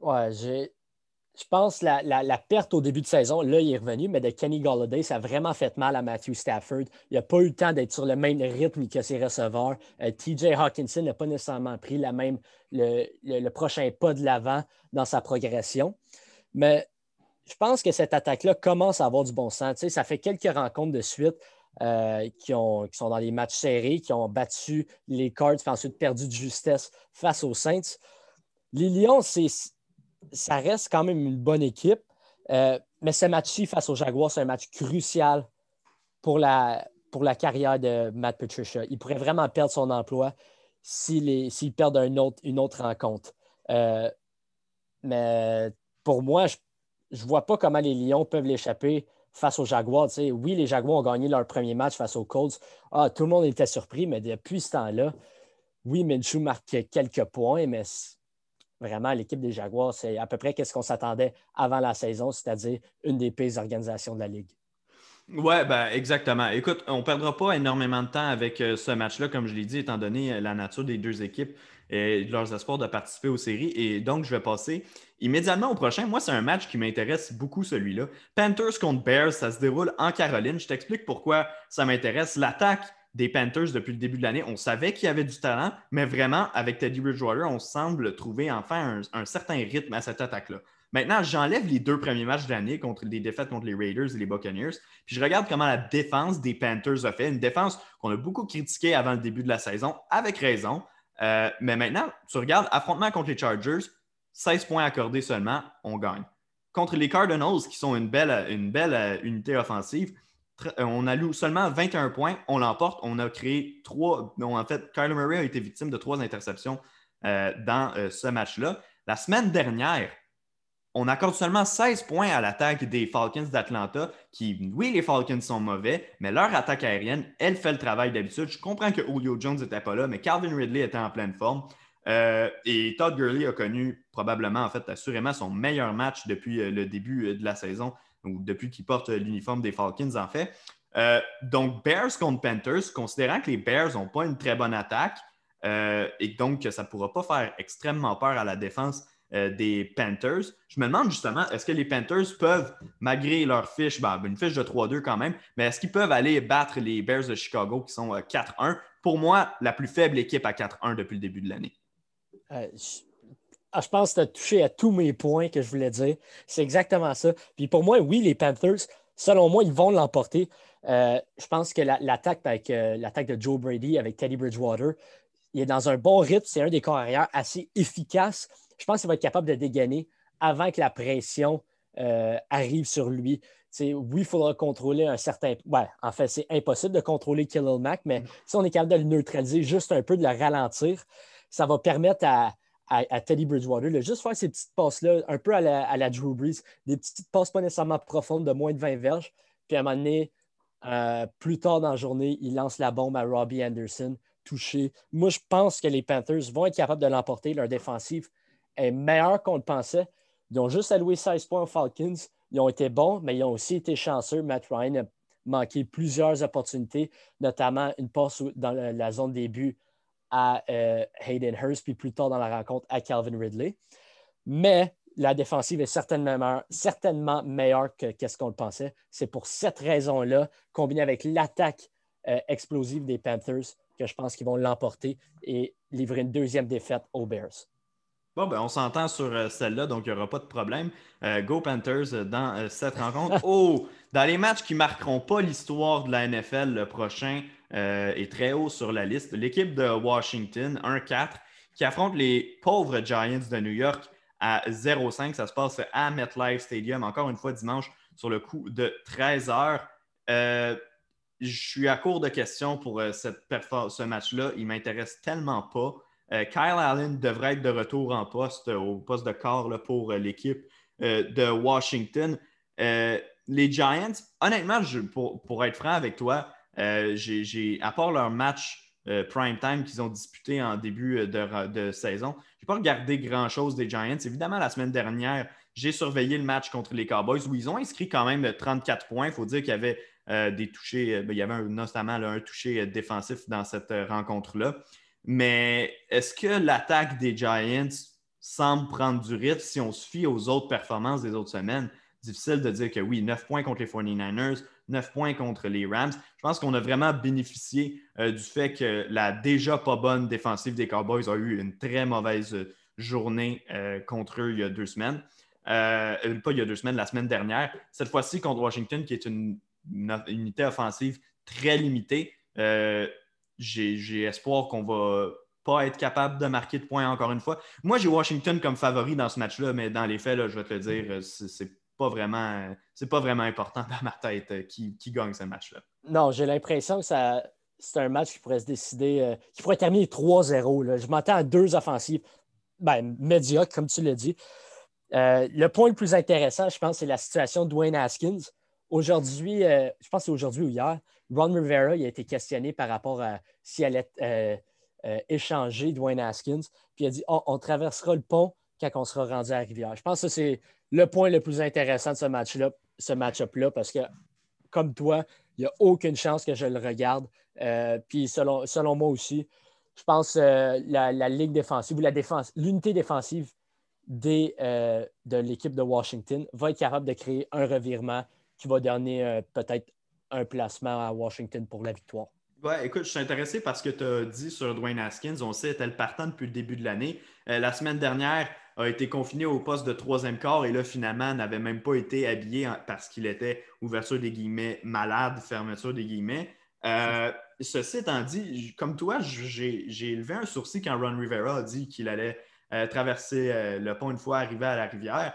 Ouais, je pense que la, perte au début de saison, là, il est revenu, mais de Kenny Galladay, ça a vraiment fait mal à Matthew Stafford. Il n'a pas eu le temps d'être sur le même rythme que ses receveurs. Euh, TJ Hawkinson n'a pas nécessairement pris la même, le, prochain pas de l'avant dans sa progression. Mais je pense que cette attaque-là commence à avoir du bon sens. ça fait quelques rencontres de suite euh, qui, ont, qui, sont dans les matchs serrés, qui ont battu les Cards, puis ensuite perdu de justesse face aux Saints. Les Lions, ça reste quand même une bonne équipe. Euh, mais ce match-ci face aux Jaguars, c'est un match crucial pour la, pour la carrière de Matt Patricia. Il pourrait vraiment perdre son emploi s'il perd une autre, une autre rencontre. Euh, mais pour moi, je ne vois pas comment les Lions peuvent l'échapper face aux Jaguars. oui, les Jaguars ont gagné leur premier match face aux Colts. Ah, tout le monde était surpris, mais depuis ce temps-là, oui, Minshew marque quelques points, mais vraiment, l'équipe des Jaguars, c'est à peu près ce qu'on s'attendait avant la saison, c'est-à-dire une des pires organisations de la Ligue. Oui, ben, exactement. Écoute, on ne perdra pas énormément de temps avec euh, ce match-là, comme je l'ai dit, étant donné euh, la nature des deux équipes et leurs espoirs de participer aux séries. Et donc, je vais passer immédiatement au prochain. Moi, c'est un match qui m'intéresse beaucoup, celui-là. Panthers contre Bears, ça se déroule en Caroline. Je t'explique pourquoi ça m'intéresse. L'attaque des Panthers depuis le début de l'année. On savait qu'il y avait du talent, mais vraiment, avec Teddy Bridgewater, on semble trouver enfin un, certain rythme à cette attaque-là. Maintenant, j'enlève les deux premiers matchs de l'année contre les défaites contre les Raiders et les Buccaneers, puis je regarde comment la défense des Panthers a fait, une défense qu'on a beaucoup critiquée avant le début de la saison, avec raison. Euh, mais maintenant, tu regardes affrontement contre les Chargers, 16 points accordés seulement, on gagne. Contre les Cardinals, qui sont une belle, une belle euh, unité offensive, euh, on alloue seulement 21 points, on l'emporte. On a créé trois. en fait, Kyler Murray a été victime de trois interceptions dans ce match-là. La semaine dernière, on accorde seulement 16 points à l'attaque des Falcons d'Atlanta, qui, oui, les Falcons sont mauvais, mais leur attaque aérienne, elle fait le travail d'habitude. Je comprends que Julio Jones n'était pas là, mais Calvin Ridley était en pleine forme. et Todd Gurley a connu probablement, en fait, assurément son meilleur match depuis le début de la saison ou depuis qu'il porte l'uniforme des Falcons, en fait. Euh, donc, Bears contre Panthers, considérant que les Bears n'ont pas une très bonne attaque euh, et donc que ça ne pourra pas faire extrêmement peur à la défense euh, des Panthers, je me demande justement, est-ce que les Panthers peuvent, malgré leur fiche, ben, une fiche de 3-2 quand même, mais est-ce qu'ils peuvent aller battre les Bears de Chicago qui sont 4-1? Pour moi, la plus faible équipe à 4-1 depuis le début de l'année. Ah, je pense que tu as touché à tous mes points que je voulais dire. C'est exactement ça. Puis pour moi, oui, les Panthers, selon moi, ils vont l'emporter. Euh, je pense que l'attaque euh, l'attaque de Joe Brady avec Teddy Bridgewater, il est dans un bon rythme. C'est un des corps arrière assez efficaces. je pense qu'il va être capable de dégainer avant que la pression euh, arrive sur lui. oui, il faudra contrôler un certain. Ouais, en fait, c'est impossible de contrôler Khalil Mack, mais mm. si on est capable de le neutraliser juste un peu, de le ralentir, ça va permettre à, Teddy Bridgewater de juste faire ces petites passes-là, un peu à la, Drew Brees, des petites passes pas nécessairement profondes de moins de 20 verges. Puis à un moment donné, euh, plus tard dans la journée, il lance la bombe à Robbie Anderson, touché. Moi, je pense que les Panthers vont être capables de l'emporter. Leur défensive est meilleure qu'on le pensait. Ils ont juste alloué 16 points aux Falcons. Ils ont été bons, mais ils ont aussi été chanceux. Matt Ryan a manqué plusieurs opportunités, notamment une passe dans la zone début à euh, Hayden Hurst, puis plus tard dans la rencontre à Calvin Ridley. Mais la défensive est certainement, meilleure que ce qu'on le pensait. C'est pour cette raison-là, combiné avec l'attaque euh, explosive des Panthers, que je pense qu'ils vont l'emporter et livrer une deuxième défaite aux Bears. Bon, ben, on s'entend sur euh, celle-là, donc il n'y aura pas de problème. Euh, go Panthers euh, dans cette rencontre. oh, dans les matchs qui ne marqueront pas l'histoire de la NFL, le prochain est très haut sur la liste. L'équipe de Washington, 1-4, qui affronte les pauvres Giants de New York à 0-5. Ça se passe à MetLife Stadium, encore une fois dimanche, sur le coup de 13 heures. Je suis à court de questions pour cette ce match-là. Il m'intéresse tellement pas. Euh, Kyle Allen devrait être de retour en poste, euh, au poste de corps pour euh, l'équipe de Washington. les Giants, honnêtement, pour, être franc avec toi, à part leur match prime time qu'ils ont disputé en début de, saison, je n'ai pas regardé grand-chose des Giants. Évidemment, la semaine dernière, j'ai surveillé le match contre les Cowboys où ils ont inscrit quand même 34 points. Il faut dire qu'il y avait des touchés, ben, il y avait notamment un touché défensif dans cette rencontre-là. Mais est-ce que l'attaque des Giants semble prendre du rythme si on se fie aux autres performances des autres semaines? Difficile de dire que oui, 9 points contre les 49ers, 9 points contre les Rams. Je pense qu'on a vraiment bénéficié euh, du fait que la déjà pas bonne défensive des Cowboys a eu une très mauvaise journée euh, contre eux il y a deux semaines. Euh, pas il y a deux semaines, la semaine dernière. Cette fois-ci contre Washington, qui est une, unité offensive très limitée j'ai espoir qu'on va pas être capable de marquer de points encore une fois. Moi, j'ai Washington comme favori dans ce match-là, mais dans les faits, je vais te le dire, c'est pas vraiment c'est pas vraiment important dans ma tête euh, qui, gagne ce match-là. Non, j'ai l'impression que ça c'est un match qui pourrait se décider, euh, qui pourrait terminer 3-0. Je m'entends à deux offensives ben, médiocres, comme tu l'as dit. Euh, le point le plus intéressant, je pense, c'est la situation de Dwayne Haskins. Aujourd'hui, je pense que c'est aujourd'hui ou hier, Ron Rivera il a été questionné par rapport à s'il allait euh, euh, échanger Dwayne Haskins. Puis il a dit oh, on traversera le pont quand on sera rendu à rivière. Je pense que c'est le point le plus intéressant de ce match-là, ce match-up-là, parce que comme toi, il n'y a aucune chance que je le regarde. Euh, puis selon, selon moi aussi, je pense que la, ligue défensive ou la défense, l'unité défensive des, de l'équipe de Washington va être capable de créer un revirement qui va donner peut-être un placement à Washington pour la victoire. Ouais, écoute, je suis intéressé parce que tu as dit sur Dwayne Haskins, on sait, était le partant depuis le début de l'année. Euh, la semaine dernière, a été confiné au poste de troisième quart et là, finalement, n'avait même pas été habillé parce qu'il était, ouverture des guillemets, malade, fermeture des guillemets. Euh, ceci étant dit, comme toi, j'ai élevé un sourcil quand Ron Rivera a dit qu'il allait euh, traverser le pont une fois arrivé à la rivière.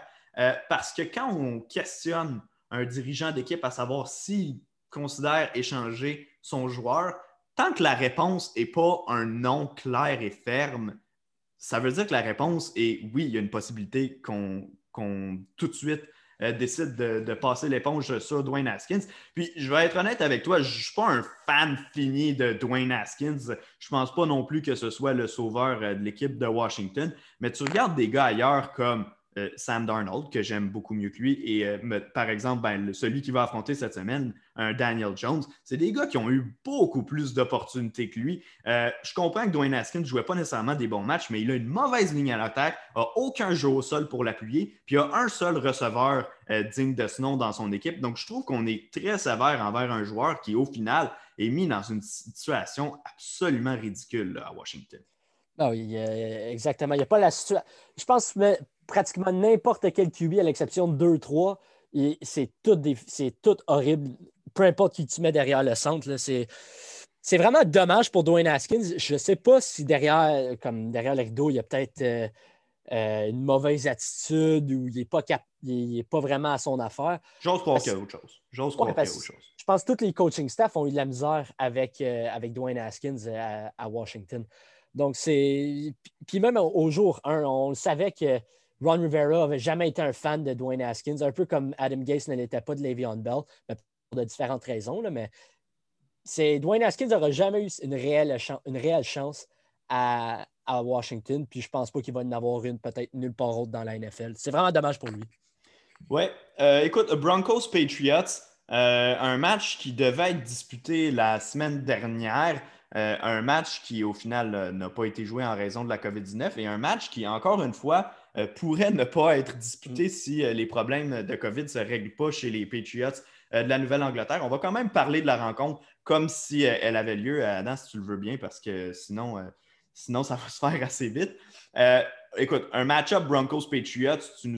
parce que quand on questionne un dirigeant d'équipe à savoir s'il considère échanger son joueur, tant que la réponse n'est pas un non clair et ferme, ça veut dire que la réponse est oui, il y a une possibilité qu'on tout de suite euh, décide de, passer l'éponge sur Dwayne Haskins. Puis je vais être honnête avec toi, je ne suis pas un fan fini de Dwayne Haskins. Je ne pense pas non plus que ce soit le sauveur euh, de l'équipe de Washington. Mais tu regardes des gars ailleurs comme euh, Sam Darnold, que j'aime beaucoup mieux que lui, et euh, par exemple, ben, celui qui va affronter cette semaine, un Daniel Jones, c'est des gars qui ont eu beaucoup plus d'opportunités que lui. Euh, je comprends que Dwayne Haskins ne jouait pas nécessairement des bons matchs, mais il a une mauvaise ligne à l'attaque, a aucun jeu au sol pour l'appuyer, puis a un seul receveur digne de ce nom dans son équipe. Donc, je trouve qu'on est très sévère envers un joueur qui, au final, est mis dans une situation absolument ridicule à Washington. Ah oui, exactement. Il n'y a pas la situation. Je pense que pratiquement n'importe quel QB, à l'exception de 2-3, c'est tout, tout, horrible. Peu importe qui tu mets derrière le centre, c'est. vraiment dommage pour Dwayne Haskins. Je ne sais pas si derrière, comme derrière le rideau, il y a peut-être euh, euh, une mauvaise attitude ou il n'est pas, pas vraiment à son affaire. J'ose croire qu'il y a autre chose. J'ose croire qu'il y a autre chose. Je pense que tous les coaching staff ont eu de la misère avec, euh, avec Dwayne Haskins à, Washington. Donc, c'est. Puis même au, jour 1, on savait que Ron Rivera n'avait jamais été un fan de Dwayne Haskins, un peu comme Adam Gase ne l'était pas de Le'Veon Bell, pour de différentes raisons. Là, mais Dwayne Haskins n'aura jamais eu une réelle, chance à, Washington, puis je pense pas qu'il va en avoir une peut-être nulle part autre dans la NFL. C'est vraiment dommage pour lui. Ouais. Euh, écoute, Broncos Patriots, euh, un match qui devait être disputé la semaine dernière. Euh, un match qui, au final, n'a pas été joué en raison de la COVID-19 et un match qui, encore une fois, pourrait ne pas être disputé mm. si les problèmes de COVID ne se règlent pas chez les Patriots de la Nouvelle-Angleterre. On va quand même parler de la rencontre comme si elle avait lieu, Adam, si tu le veux bien, parce que sinon, sinon ça va se faire assez vite. écoute, un match-up Broncos-Patriots, tu,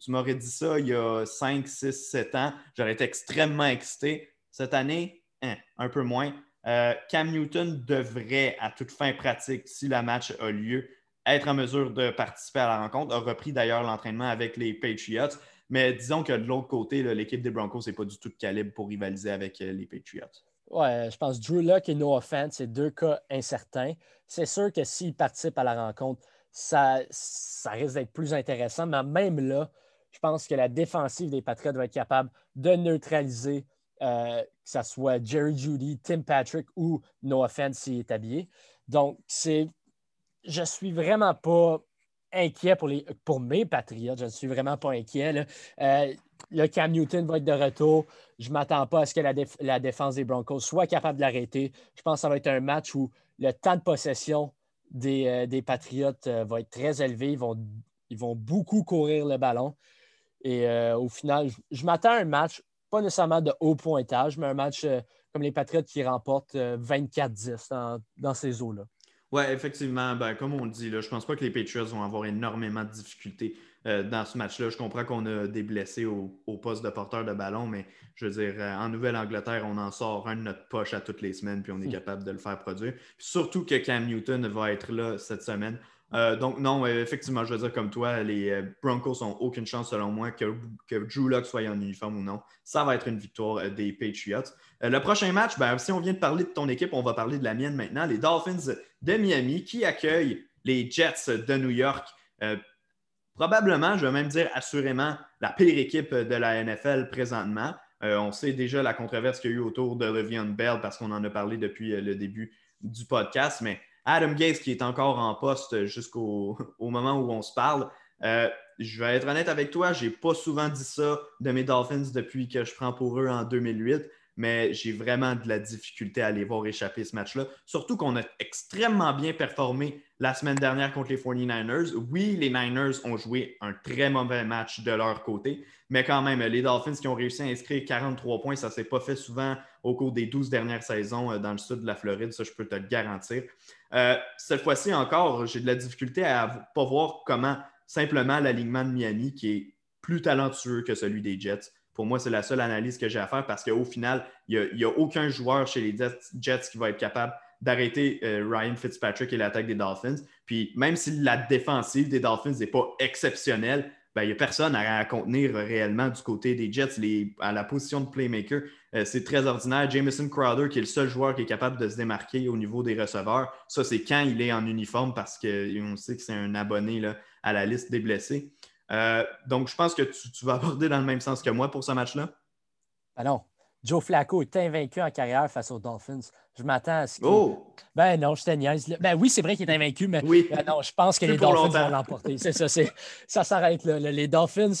tu m'aurais dit ça il y a 5, 6, 7 ans. J'aurais été extrêmement excité. Cette année, hein, un peu moins. Euh, Cam Newton devrait, à toute fin pratique, si le match a lieu, être en mesure de participer à la rencontre. A repris d'ailleurs l'entraînement avec les Patriots. Mais disons que de l'autre côté, l'équipe des Broncos n'est pas du tout de calibre pour rivaliser avec euh, les Patriots. Ouais, je pense Drew Luck et Noah Fant, c'est deux cas incertains. C'est sûr que s'ils participent à la rencontre, ça, ça risque d'être plus intéressant. Mais même là, je pense que la défensive des Patriots doit être capable de neutraliser euh, que ce soit Jerry Judy, Tim Patrick ou Noah Fant s'il est habillé. Donc, c'est. Je suis vraiment pas inquiet pour, les, pour mes Patriots. Je ne suis vraiment pas inquiet. Euh, le Cam Newton va être de retour. Je ne m'attends pas à ce que la, défense des Broncos soit capable de l'arrêter. Je pense que ça va être un match où le temps de possession des, euh, Patriots euh, va être très élevé. Ils vont, ils vont beaucoup courir le ballon. Et au final, je, m'attends à un match, pas nécessairement de haut pointage, mais un match comme les Patriots qui remportent 24-10 dans ces eaux-là. Oui, effectivement. Ben, comme on le dit, là, je ne pense pas que les Patriots vont avoir énormément de difficultés euh, dans ce match-là. Je comprends qu'on a des blessés au, poste de porteur de ballon, mais je veux dire, euh, en Nouvelle-Angleterre, on en sort un de notre poche à toutes les semaines, puis on est hmm. capable de le faire produire. Surtout que Cam Newton va être là cette semaine. Euh, donc, non, effectivement, je veux dire comme toi, les Broncos n'ont aucune chance, selon moi, que, que Drew Locke soit en uniforme ou non. Ça va être une victoire des Patriots. le prochain match, ben, si on vient de parler de ton équipe, on va parler de la mienne maintenant. Les Dolphins de Miami qui accueillent les Jets de New York. Euh, probablement, je vais même dire assurément, la pire équipe de la NFL présentement. Euh, on sait déjà la controverse qu'il y a eu autour de Le'Veon Bell parce qu'on en a parlé depuis euh, le début du podcast, mais Adam Gates qui est encore en poste jusqu'au moment où on se parle. je vais être honnête avec toi, je n'ai pas souvent dit ça de mes Dolphins depuis que je prends pour eux en 2008 mais j'ai vraiment de la difficulté à les voir échapper ce match-là. Surtout qu'on a extrêmement bien performé la semaine dernière contre les 49ers. Oui, les Niners ont joué un très mauvais match de leur côté, mais quand même, les Dolphins qui ont réussi à inscrire 43 points, ça ne s'est pas fait souvent au cours des 12 dernières saisons euh, dans le sud de la Floride, ça je peux te le garantir. Euh, cette fois-ci encore, j'ai de la difficulté à ne pas voir comment simplement l'alignement de Miami, qui est plus talentueux que celui des Jets, pour moi, c'est la seule analyse que j'ai à faire parce qu'au final, il n'y a, aucun joueur chez les Jets qui va être capable d'arrêter euh, Ryan Fitzpatrick et l'attaque des Dolphins. Puis même si la défensive des Dolphins n'est pas exceptionnelle, ben, il n'y a personne à, contenir réellement du côté des Jets. à la position de playmaker, euh, c'est très ordinaire. Jameson Crowder, qui est le seul joueur qui est capable de se démarquer au niveau des receveurs, ça, c'est quand il est en uniforme parce qu'on sait que c'est un abonné à la liste des blessés. Euh, donc, je pense que tu, vas aborder dans le même sens que moi pour ce match-là. Ben non. Joe Flacco est invaincu en carrière face aux Dolphins. Je m'attends à ce qu'il. Oh! Ben non, je te niaise. Ben oui, c'est vrai qu'il est invaincu, mais oui. Ben non, je pense que les Dolphins vont l'emporter. C'est ça, ça s'arrête là. Les Dolphins,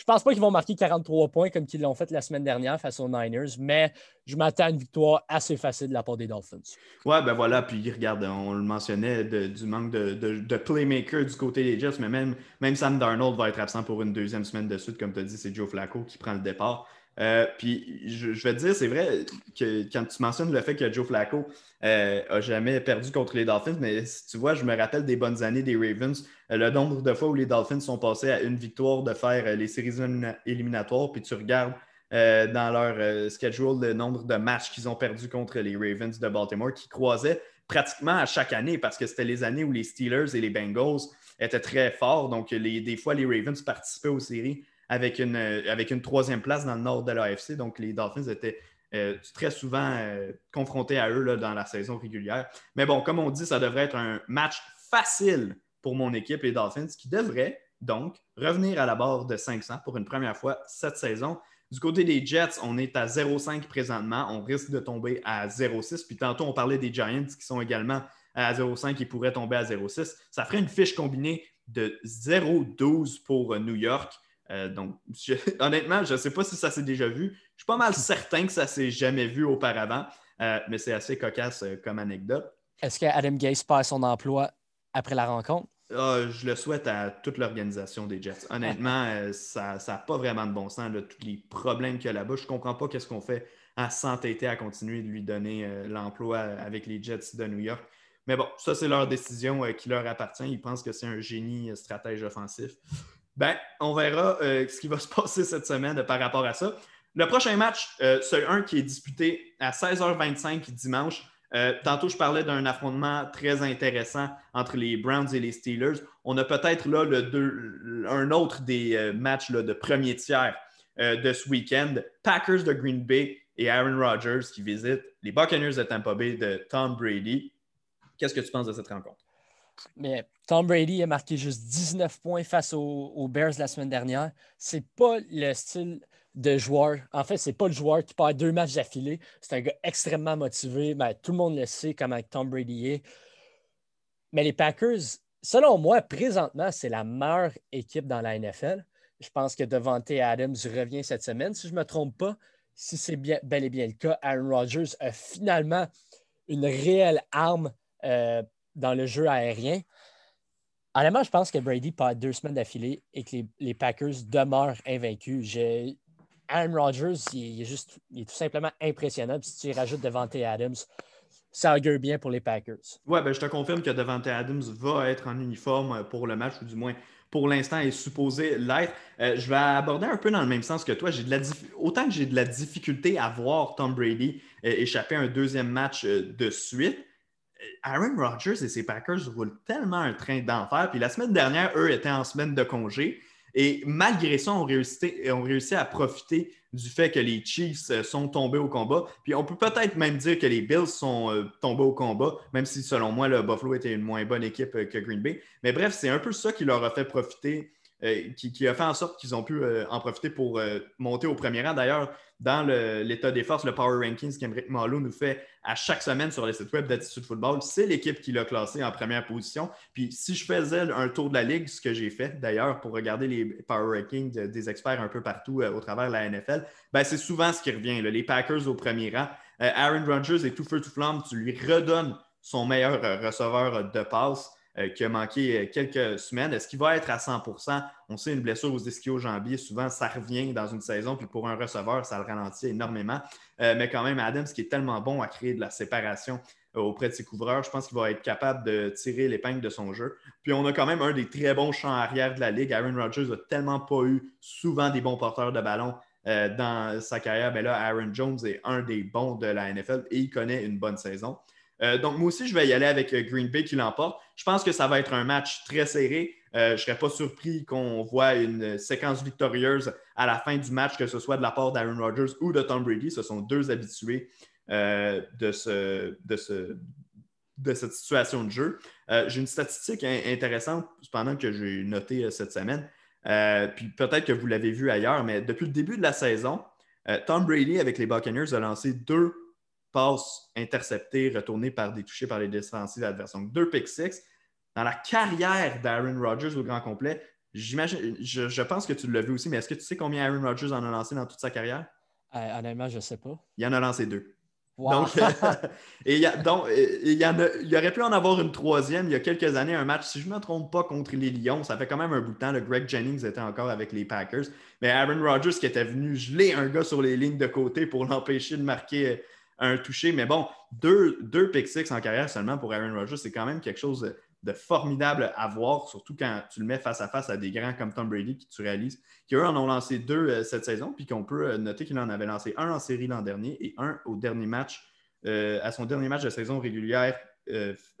je pense pas qu'ils vont marquer 43 points comme qu'ils l'ont fait la semaine dernière face aux Niners, mais je m'attends à une victoire assez facile de la part des Dolphins. Ouais, ben voilà, puis regarde, on le mentionnait du manque de, playmaker du côté des Jets, mais même, même Sam Darnold va être absent pour une deuxième semaine de suite, comme tu as dit, c'est Joe Flacco qui prend le départ. Euh, puis je, vais te dire, c'est vrai que quand tu mentionnes le fait que Joe Flacco euh, jamais perdu contre les Dolphins, mais si tu vois, je me rappelle des bonnes années des Ravens, euh, le nombre de fois où les Dolphins sont passés à une victoire de faire les séries éliminatoires, puis tu regardes dans leur schedule le nombre de matchs qu'ils ont perdus contre les Ravens de Baltimore, qui croisaient pratiquement à chaque année parce que c'était les années où les Steelers et les Bengals étaient très forts. Donc, des fois, les Ravens participaient aux séries avec une, avec une troisième place dans le nord de l'AFC. Donc, les Dolphins étaient euh, très souvent euh, confrontés à eux dans la saison régulière. Mais bon, comme on dit, ça devrait être un match facile pour mon équipe, les Dolphins, qui devrait donc revenir à la barre de 500 pour une première fois cette saison. Du côté des Jets, on est à 0,5 présentement. On risque de tomber à 0,6. Puis tantôt, on parlait des Giants qui sont également à 0,5 et pourraient tomber à 0,6. Ça ferait une fiche combinée de 0,12 pour New York. Euh, donc, honnêtement, je ne sais pas si ça s'est déjà vu. Je suis pas mal certain que ça s'est jamais vu auparavant, euh, mais c'est assez cocasse euh, comme anecdote. Est-ce qu'Adam Gase perd son emploi après la rencontre? Ah, je le souhaite à toute l'organisation des Jets. Honnêtement, ça n'a pas vraiment de bon sens, tous les problèmes qu'il y a là-bas. Je ne comprends pas qu'est-ce qu'on fait à s'entêter à continuer de lui donner l'emploi avec les Jets de New York. Mais bon, ça, c'est leur décision qui leur appartient. Ils pensent que c'est un génie stratège offensif. Ben, on verra euh, ce qui va se passer cette semaine par rapport à ça. Le prochain match, euh, c'est un qui est disputé à 16h25 dimanche. Euh, tantôt, je parlais d'un affrontement très intéressant entre les Browns et les Steelers. On a peut-être là un autre des matchs de premier tiers de ce week-end. Packers de Green Bay et Aaron Rodgers qui visitent les Buccaneers de Tampa Bay de Tom Brady. Qu'est-ce que tu penses de cette rencontre? Mais Tom Brady a marqué juste 19 points face aux, Bears la semaine dernière. C'est pas le style de joueur. En fait, c'est pas le joueur qui perd deux matchs d'affilée. C'est un gars extrêmement motivé. Ben, tout le monde le sait comment Tom Brady est. Mais les Packers, selon moi, présentement, c'est la meilleure équipe dans la NFL. Je pense que Devante Adams revient cette semaine, si je ne me trompe pas. Si c'est bel et bien le cas, Aaron Rodgers a finalement une réelle arme euh, dans le jeu aérien. Honnêtement, je pense que Brady perd deux semaines d'affilée et que les, Packers demeurent invaincus. Aaron Rodgers, il, est juste, il est tout simplement impressionnant. si tu y rajoutes Devante Adams, ça augure bien pour les Packers. Oui, ben, je te confirme que Devante Adams va être en uniforme pour le match, ou du moins pour l'instant est supposé l'être. Euh, je vais aborder un peu dans le même sens que toi. De la Autant que j'ai de la difficulté à voir Tom Brady euh, échapper à un deuxième match euh, de suite, Aaron Rodgers et ses Packers roulent tellement un train d'enfer. Puis la semaine dernière, eux étaient en semaine de congé. Et malgré ça, on réussi, à profiter du fait que les Chiefs euh, sont tombés au combat. Puis on peut peut-être même dire que les Bills sont euh, tombés au combat, même si selon moi, le Buffalo était une moins bonne équipe euh, que Green Bay. Mais bref, c'est un peu ça qui leur a fait profiter euh, qui, a fait en sorte qu'ils ont pu euh, en profiter pour euh, monter au premier rang. D'ailleurs, dans l'état des forces, le Power Rankings qu'Emeric Malo nous fait à chaque semaine sur les sites web d'Attitude Football, c'est l'équipe qui l'a classé en première position. Puis si je faisais un tour de la ligue, ce que j'ai fait d'ailleurs pour regarder les Power Rankings des experts un peu partout au travers de la NFL, ben, c'est souvent ce qui revient. les Packers au premier rang. Aaron Rodgers est tout feu tout flamme. Tu lui redonnes son meilleur receveur de passe. Euh, qui a manqué euh, quelques semaines. Est-ce qu'il va être à 100% On sait une blessure aux ischio-jambiers, souvent ça revient dans une saison, puis pour un receveur, ça le ralentit énormément. Euh, mais quand même, Adams, qui est tellement bon à créer de la séparation auprès de ses couvreurs, je pense qu'il va être capable de tirer l'épingle de son jeu. Puis on a quand même un des très bons champs arrière de la ligue. Aaron Rodgers n'a tellement pas eu souvent des bons porteurs de ballon dans sa carrière. Mais là, Aaron Jones est un des bons de la NFL et il connaît une bonne saison. Euh, donc, moi aussi, je vais y aller avec euh, Green Bay qui l'emporte. Je pense que ça va être un match très serré. Euh, je ne serais pas surpris qu'on voit une séquence victorieuse à la fin du match, que ce soit de la part d'Aaron Rodgers ou de Tom Brady. Ce sont deux habitués de, ce, de, cette situation de jeu. j'ai une statistique intéressante, cependant, que j'ai notée cette semaine. puis peut-être que vous l'avez vu ailleurs, mais depuis le début de la saison, Tom Brady avec les Buccaneers a lancé deux passes interceptées, retournées par des touchés par les défensives adverses. Donc, deux pick six. Dans la carrière d'Aaron Rodgers au grand complet, j'imagine, je, pense que tu l'as vu aussi, mais est-ce que tu sais combien Aaron Rodgers en a lancé dans toute sa carrière? Euh, honnêtement, je ne sais pas. Il en a lancé deux. Donc, et donc y en il, aurait pu en avoir une troisième il y a quelques années, un match, si je ne me trompe pas, contre les Lions. Ça fait quand même un bout de temps. Le Greg Jennings était encore avec les Packers. Mais Aaron Rodgers qui était venu geler un gars sur les lignes de côté pour l'empêcher de marquer un touché. Mais bon, deux, deux pick six en carrière seulement pour Aaron Rodgers, c'est quand même quelque chose de formidable à voir, surtout quand tu le mets face à face à des grands comme Tom Brady, qui tu réalises qu'eux en ont lancé deux euh, cette saison, puis qu'on peut euh, noter qu'il en avait lancé un en série l'an dernier et un au dernier match, à son dernier match de saison régulière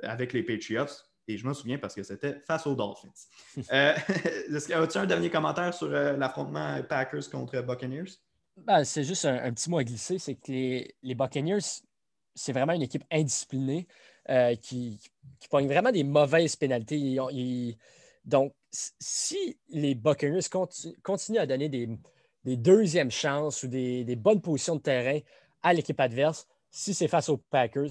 avec les Patriots. Et je m'en souviens parce que c'était face aux Dolphins. As-tu un dernier commentaire sur l'affrontement Packers contre Buccaneers? Ben, c'est juste un, petit mot à glisser, c'est que les, Buccaneers, c'est vraiment une équipe indisciplinée euh, qui, qui, vraiment des mauvaises pénalités. donc, si les Buccaneers continuent à donner des, deuxièmes chances ou des, bonnes positions de terrain à l'équipe adverse, si c'est face aux Packers,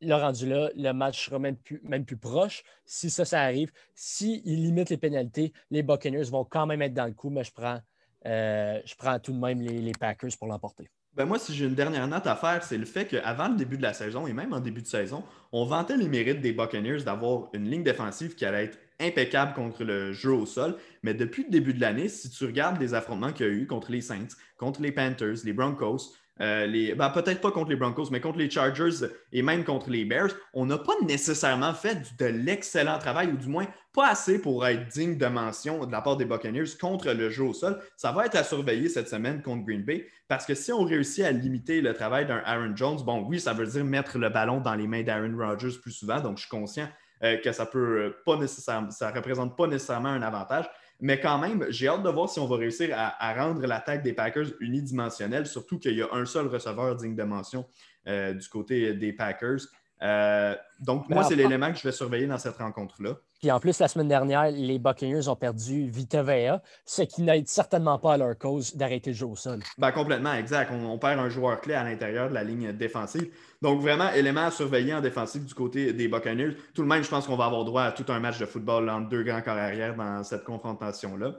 le rendu là, le match sera même plus, même plus proche. Si ça, ça arrive, s'ils limitent les pénalités, les Buccaneers vont quand même être dans le coup, mais je prends euh, je prends tout de même les, Packers pour l'emporter. Ben moi, si j'ai une dernière note à faire, c'est le fait qu'avant le début de la saison et même en début de saison, on vantait les mérites des Buccaneers d'avoir une ligne défensive qui allait être impeccable contre le jeu au sol. Mais depuis le début de l'année, si tu regardes les affrontements qu'il y a eu contre les Saints, contre les Panthers, les Broncos, euh, ben, peut-être pas contre les Broncos, mais contre les Chargers et même contre les Bears, on n'a pas nécessairement fait de l'excellent travail, ou du moins pas assez pour être digne de mention de la part des Buccaneers contre le jeu au sol. Ça va être à surveiller cette semaine contre Green Bay, parce que si on réussit à limiter le travail d'un Aaron Jones, bon, oui, ça veut dire mettre le ballon dans les mains d'Aaron Rodgers plus souvent, donc je suis conscient euh, que ça peut pas nécessairement, ça représente pas nécessairement un avantage. Mais quand même, j'ai hâte de voir si on va réussir à, rendre l'attaque des Packers unidimensionnelle, surtout qu'il y a un seul receveur digne de mention euh, du côté des Packers. Euh, donc, moi, c'est l'élément que je vais surveiller dans cette rencontre-là. Puis en plus, la semaine dernière, les Buccaneers ont perdu Vita Vea, ce qui n'aide certainement pas à leur cause d'arrêter le jeu au sol. Ben, complètement, exact. On, perd un joueur clé à l'intérieur de la ligne défensive. Donc, vraiment, élément à surveiller en défensive du côté des Buccaneers. Tout le même, je pense qu'on va avoir droit à tout un match de football entre deux grands corps arrière dans cette confrontation-là.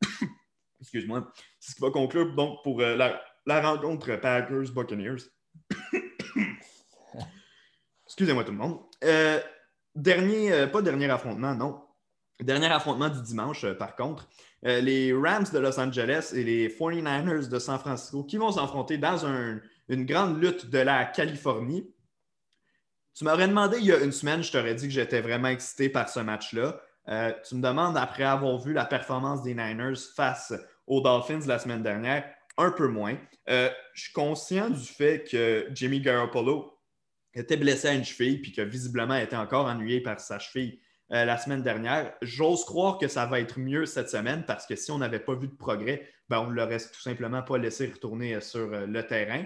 Excuse-moi. C'est ce qui va conclure donc pour euh, la, rencontre Packers-Buccaneers. Excusez-moi tout le monde. Euh, Dernier, euh, pas dernier affrontement, non. Dernier affrontement du dimanche, euh, par contre. Euh, les Rams de Los Angeles et les 49ers de San Francisco qui vont s'affronter dans une grande lutte de la Californie. Tu m'aurais demandé il y a une semaine, je t'aurais dit que j'étais vraiment excité par ce match-là. tu me demandes, après avoir vu la performance des Niners face aux Dolphins la semaine dernière, un peu moins. je suis conscient du fait que Jimmy Garoppolo était blessé à une cheville puis que visiblement était encore ennuyé par sa cheville euh, la semaine dernière. J'ose croire que ça va être mieux cette semaine parce que si on n'avait pas vu de progrès, ben, on ne l'aurait tout simplement pas laissé retourner euh, sur euh, le terrain.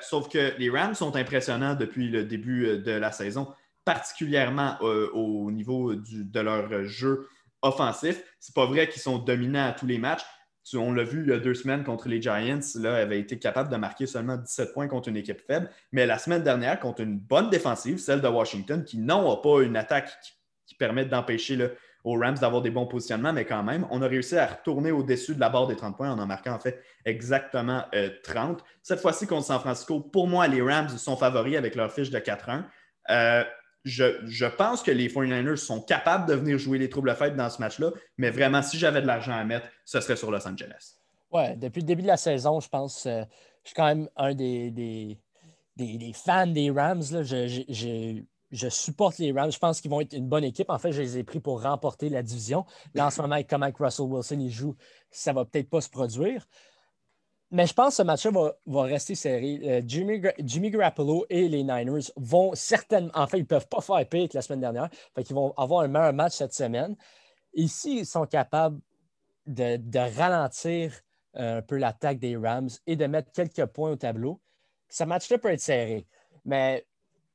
sauf que les Rams sont impressionnants depuis le début de la saison, particulièrement au niveau de leur jeu offensif. C'est pas vrai qu'ils sont dominants à tous les matchs, on l'a vu il y a deux semaines contre les Giants, là, avait été capable de marquer seulement 17 points contre une équipe faible. Mais la semaine dernière, contre une bonne défensive, celle de Washington, qui n'a pas une attaque qui, permet d'empêcher aux Rams d'avoir des bons positionnements, mais quand même, on a réussi à retourner au-dessus de la barre des 30 points en en marquant en fait exactement 30. Euh, Cette fois-ci contre San Francisco, pour moi, les Rams sont favoris avec leur fiche de 4-1 je, pense que les 49ers sont capables de venir jouer les troubles fêtes dans ce match-là, mais vraiment, si j'avais de l'argent à mettre, ce serait sur Los Angeles. Ouais, depuis le début de la saison, je pense, euh, je suis quand même un des, des, fans des Rams. Je, supporte les Rams. Je pense qu'ils vont être une bonne équipe. En fait, je les ai pris pour remporter la division. Là, en ce moment, avec comment Russell Wilson il joue, ça ne va peut-être pas se produire. Mais je pense que ce match-là va, rester serré. Euh, Jimmy, Jimmy Garoppolo et les Niners vont certainement, en fait, ils ne peuvent pas faire pire la semaine dernière. Fait vont avoir un meilleur match cette semaine. Ici, ils sont capables de, ralentir euh, un peu l'attaque des Rams et de mettre quelques points au tableau. Ce match-là peut être serré. Mais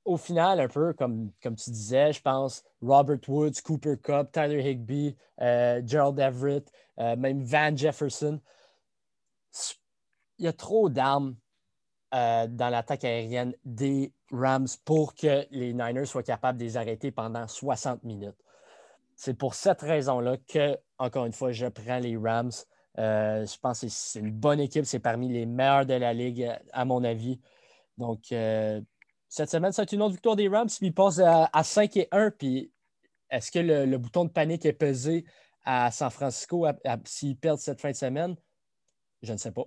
au final, un peu comme, comme tu disais, je pense Robert Woods, Cooper Cup, Tyler Higby, euh, Gerald Everett, même Van Jefferson il y a trop d'armes euh, dans l'attaque aérienne des Rams pour que les Niners soient capables de les arrêter pendant 60 minutes. C'est pour cette raison-là que, encore une fois, je prends les Rams. Euh, je pense que c'est une bonne équipe. C'est parmi les meilleurs de la ligue, à mon avis. Donc, euh, cette semaine, c'est une autre victoire des Rams. Ils passent à, 5 et 1. Puis est-ce que le, bouton de panique est pesé à San Francisco s'ils perdent cette fin de semaine? Je ne sais pas.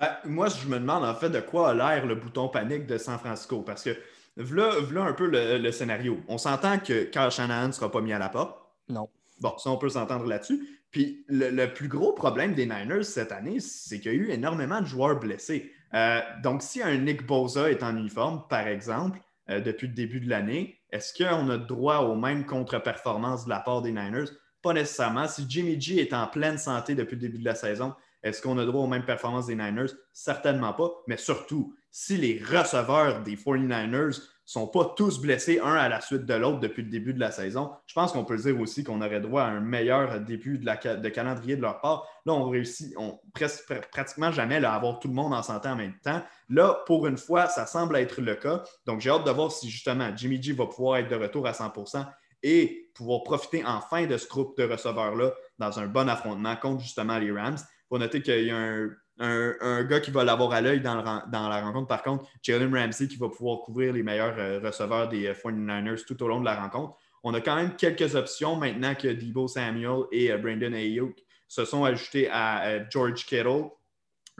Ben, moi, je me demande en fait de quoi a l'air le bouton panique de San Francisco. Parce que voilà, un peu le, scénario. On s'entend que Kyle Shanahan ne sera pas mis à la porte. Non. Bon, ça, on peut s'entendre là-dessus. Puis le, plus gros problème des Niners cette année, c'est qu'il y a eu énormément de joueurs blessés. Euh, donc, si un Nick Bosa est en uniforme, par exemple, euh, depuis le début de l'année, est-ce qu'on a droit aux mêmes contre-performances de la part des Niners? Pas nécessairement. Si Jimmy G est en pleine santé depuis le début de la saison, est-ce qu'on a droit aux mêmes performances des Niners? Certainement pas. Mais surtout, si les receveurs des 49ers sont pas tous blessés un à la suite de l'autre depuis le début de la saison. Je pense qu'on peut dire aussi qu'on aurait droit à un meilleur début de, de calendrier de leur part. Là, on réussit on, presque, pratiquement jamais à avoir tout le monde en santé en même temps. Là, pour une fois, ça semble être le cas. Donc, j'ai hâte de voir si justement Jimmy G va pouvoir être de retour à 100% et pouvoir profiter enfin de ce groupe de receveurs-là dans un bon affrontement contre justement les Rams. Faut noter qu'il y a un gars qui va l'avoir à l'œil dans, la rencontre. Par contre, Jalen Ramsey qui va pouvoir couvrir les meilleurs euh, receveurs des 49ers euh, tout au long de la rencontre. On a quand même quelques options maintenant que Debo Samuel et euh, Brandon Ayuk se sont ajoutés à George Kittle,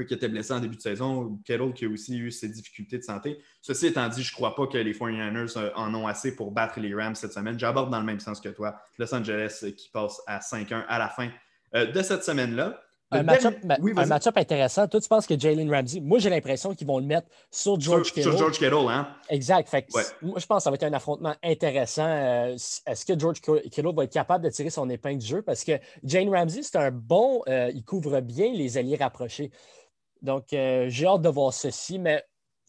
qui était blessé en début de saison. Kittle qui a aussi eu ses difficultés de santé. Ceci étant dit, je ne crois pas que les 49ers en ont assez pour battre les Rams cette semaine. J'aborde dans le même sens que toi. Los Angeles qui passe à 5-1 à la fin de cette semaine-là. Un match-up intéressant. Toi, tu penses que Jalen Ramsey, moi, j'ai l'impression qu'ils vont le mettre sur George Kittle. Sur George Kittle, hein? Exact. Moi, je pense que ça va être un affrontement intéressant. Euh, est-ce que George Kittle va être capable de tirer son épingle du jeu? Parce que Jalen Ramsey, c'est un bon, euh, il couvre bien les alliés rapprochés. Donc, euh, j'ai hâte de voir ceci, mais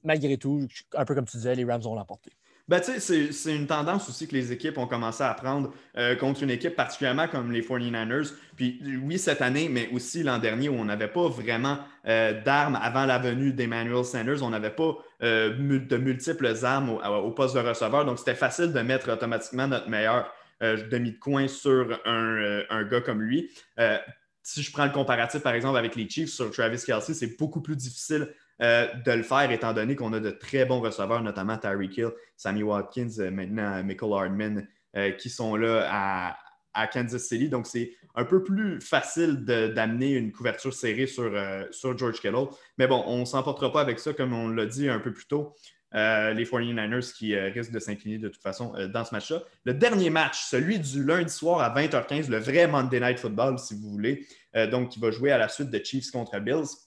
malgré tout, un peu comme tu disais, les Rams vont l'emporter. Ben, c'est une tendance aussi que les équipes ont commencé à prendre euh, contre une équipe particulièrement comme les 49ers. Puis oui, cette année, mais aussi l'an dernier où on n'avait pas vraiment euh, d'armes avant la venue d'Emmanuel Sanders. On n'avait pas euh, de multiples armes au, poste de receveur. Donc, c'était facile de mettre automatiquement notre meilleur demi de coin sur un, un, gars comme lui. si je prends le comparatif, par exemple, avec les Chiefs sur Travis Kelsey, c'est beaucoup plus difficile euh, de le faire, étant donné qu'on a de très bons receveurs, notamment Tyreek Hill, Sammy Watkins, euh, maintenant Michael Hardman, euh, qui sont là à, Kansas City. Donc, c'est un peu plus facile d'amener une couverture serrée sur, sur George Kittle. Mais bon, on ne s'emportera pas avec ça, comme on l'a dit un peu plus tôt. les 49ers qui risquent de s'incliner de toute façon dans ce match-là. Le dernier match, celui du lundi soir à 20h15, le vrai Monday Night Football, si vous voulez, donc qui va jouer à la suite de Chiefs contre Bills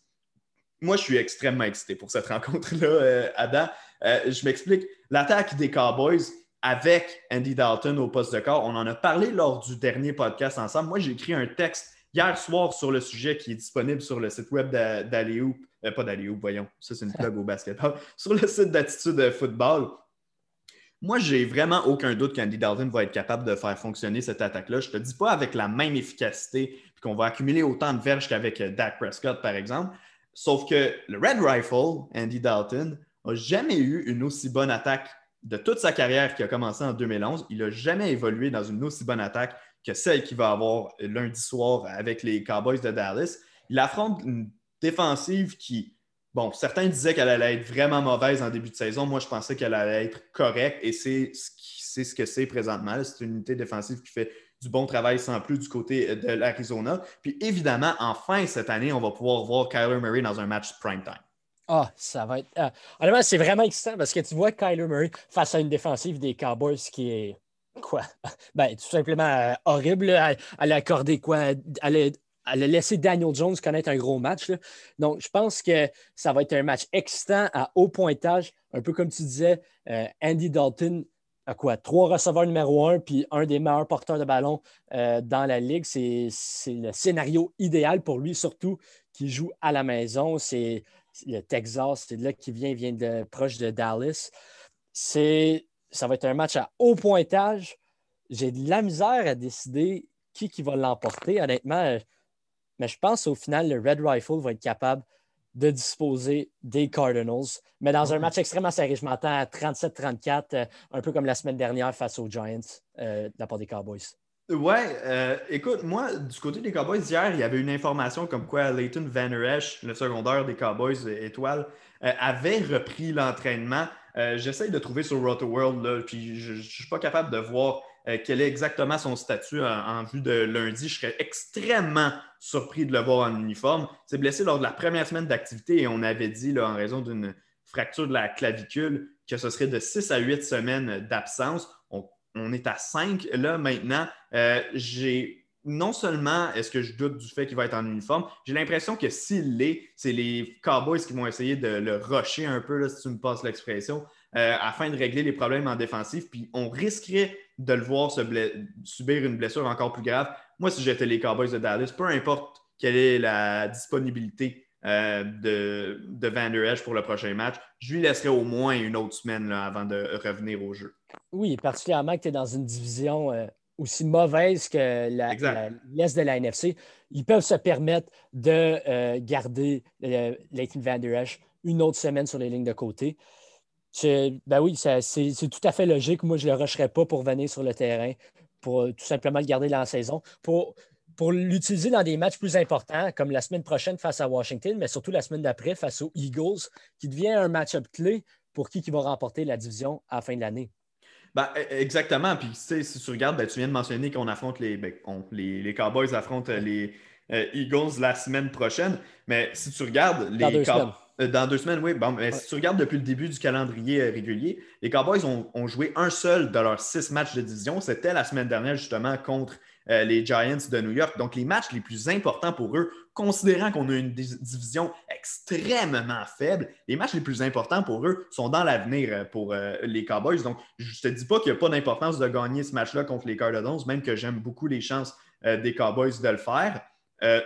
moi, je suis extrêmement excité pour cette rencontre-là, euh, Adam. Euh, je m'explique. L'attaque des Cowboys avec Andy Dalton au poste de corps, on en a parlé lors du dernier podcast ensemble. Moi, j'ai écrit un texte hier soir sur le sujet qui est disponible sur le site web d'Aléou. Euh, pas d'Aléou, voyons. Ça, c'est une plug au basketball. Sur le site d'Attitude Football. Moi, j'ai vraiment aucun doute qu'Andy Dalton va être capable de faire fonctionner cette attaque-là. Je ne te dis pas avec la même efficacité, qu'on va accumuler autant de verges qu'avec Dak Prescott, par exemple. Sauf que le Red Rifle, Andy Dalton, n'a jamais eu une aussi bonne attaque de toute sa carrière qui a commencé en 2011. Il n'a jamais évolué dans une aussi bonne attaque que celle qu'il va avoir lundi soir avec les Cowboys de Dallas. Il affronte une défensive qui, bon, certains disaient qu'elle allait être vraiment mauvaise en début de saison. Moi, je pensais qu'elle allait être correcte et c'est ce, ce que c'est présentement. C'est une unité défensive qui fait du bon travail sans plus du côté euh, de l'Arizona. Puis évidemment, enfin cette année, on va pouvoir voir Kyler Murray dans un match prime time. Ah, ça va être. Euh, c'est vraiment excitant parce que tu vois Kyler Murray face à une défensive des Cowboys qui est. Quoi? Ben, tout simplement euh, horrible. Elle, a accordé quoi? Elle a, laissé Daniel Jones connaître un gros match. Donc, je pense que ça va être un match excitant à haut pointage. Un peu comme tu disais, Andy Dalton à quoi? Trois receveurs numéro un, puis un des meilleurs porteurs de ballon euh, dans la ligue. C'est le scénario idéal pour lui, surtout qui joue à la maison. C'est le Texas, c'est là qu'il vient, vient de proche de Dallas. Ça va être un match à haut pointage. J'ai de la misère à décider qui, qui va l'emporter, honnêtement. Mais je pense au final, le Red Rifle va être capable de disposer des Cardinals. Mais dans un match extrêmement serré, je m'attends à 37-34, euh, un peu comme la semaine dernière face aux Giants euh, de la part des Cowboys. Ouais, euh, écoute, moi, du côté des Cowboys, hier, il y avait une information comme quoi Leighton Van Esch, le secondaire des Cowboys étoile, avait repris l'entraînement. J'essaye de trouver sur Roto World, puis je ne suis pas capable de voir euh, quel est exactement son statut en, vue de lundi. Je serais extrêmement surpris de le voir en uniforme. Il s'est blessé lors de la première semaine d'activité et on avait dit, là, en raison d'une fracture de la clavicule, que ce serait de 6 à 8 semaines d'absence. On, est à 5 là maintenant. Euh, j'ai non seulement est-ce que je doute du fait qu'il va être en uniforme, j'ai l'impression que s'il l'est, c'est les Cowboys qui vont essayer de le rusher un peu, là, si tu me passes l'expression, euh, afin de régler les problèmes en défensif. Puis on risquerait de le voir subir une blessure encore plus grave. Moi, si j'étais les Cowboys de Dallas, peu importe quelle est la disponibilité euh, de, de Van Der Esch pour le prochain match, je lui laisserai au moins une autre semaine avant de revenir au jeu. Oui, particulièrement que tu es dans une division euh, aussi mauvaise que l'Est de la NFC. Ils peuvent se permettre de euh, garder Leighton Van Der Esch une autre semaine sur les lignes de côté. Ben oui, c'est tout à fait logique. Moi, je ne le rusherais pas pour venir sur le terrain, pour tout simplement le garder dans la saison. Pour, pour l'utiliser dans des matchs plus importants, comme la semaine prochaine face à Washington, mais surtout la semaine d'après face aux Eagles, qui devient un match-up clé pour qui, qui va remporter la division à la fin de l'année. Ben, e, exactement. Puis, si tu regardes, ben, tu viens de mentionner qu'on affronte les, ben, les, les, Cowboys affrontent les euh, Eagles la semaine prochaine. Mais si tu regardes, les Cowboys. Euh, dans deux semaines, oui. Bon, mais si tu regardes depuis le début du calendrier euh, régulier, les Cowboys ont, joué un seul de leurs six matchs de division. C'était la semaine dernière, justement, contre euh, les Giants de New York. Donc, les matchs les plus importants pour eux, considérant qu'on a une division extrêmement faible, les matchs les plus importants pour eux sont dans l'avenir pour les Cowboys. Donc, je ne te dis pas qu'il n'y a pas d'importance de gagner ce match-là contre les Cardinals, même que j'aime beaucoup les chances des Cowboys de le faire.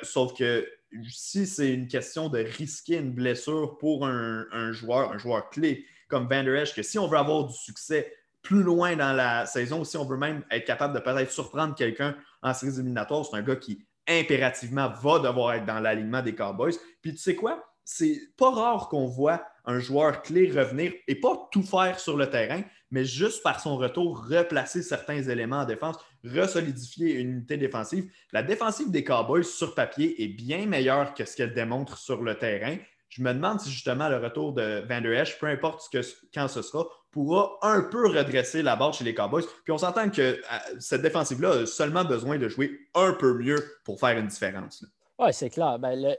sauf que si c'est une question de risquer une blessure pour un, joueur, un joueur clé comme Van Der que si on veut avoir du succès plus loin dans la saison, si on veut même être capable de peut-être surprendre quelqu'un en séries éliminatoires, c'est un gars qui impérativement va devoir être dans l'alignement des Cowboys. Puis tu sais quoi? C'est pas rare qu'on voit un joueur clé revenir et pas tout faire sur le terrain, mais juste par son retour, replacer certains éléments en défense, resolidifier une unité défensive. La défensive des Cowboys sur papier est bien meilleure que ce qu'elle démontre sur le terrain. Je me demande si justement le retour de Van Der Esch, peu importe quand ce sera, pourra un peu redresser la barre chez les Cowboys. Puis on s'entend que euh, cette défensive-là a seulement besoin de jouer un peu mieux pour faire une différence. Oui, c'est clair. Ben.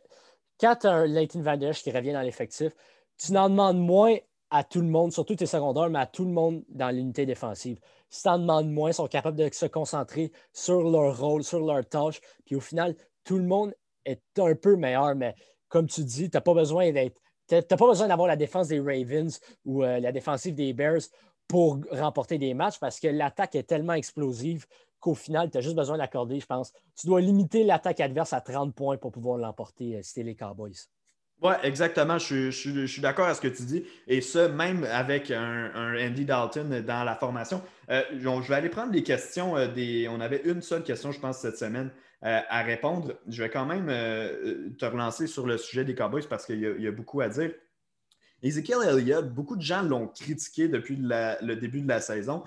Quand tu as un Leighton Van Der Esch qui revient dans l'effectif, tu n'en demandes moins à tout le monde, surtout tes secondaires, mais à tout le monde dans l'unité défensive. Si tu en demandes moins, sont capables de se concentrer sur leur rôle, sur leur tâche. Puis au final, tout le monde est un peu meilleur, mais comme tu dis, tu n'as pas besoin d'être. pas besoin d'avoir la défense des Ravens ou euh, la défensive des Bears pour remporter des matchs parce que l'attaque est tellement explosive qu'au final, tu as juste besoin d'accorder, je pense. Tu dois limiter l'attaque adverse à 30 points pour pouvoir l'emporter euh, si tu les Cowboys. Oui, exactement. Je, suis d'accord à ce que tu dis. Et ça, même avec un, Andy Dalton dans la formation. Euh, je vais aller prendre les questions. Euh. On avait une seule question, je pense, cette semaine euh, à répondre. Je vais quand même te relancer sur le sujet des Cowboys parce qu'il y, a beaucoup à dire. Ezekiel Elliott, beaucoup de gens l'ont critiqué depuis le début de la saison.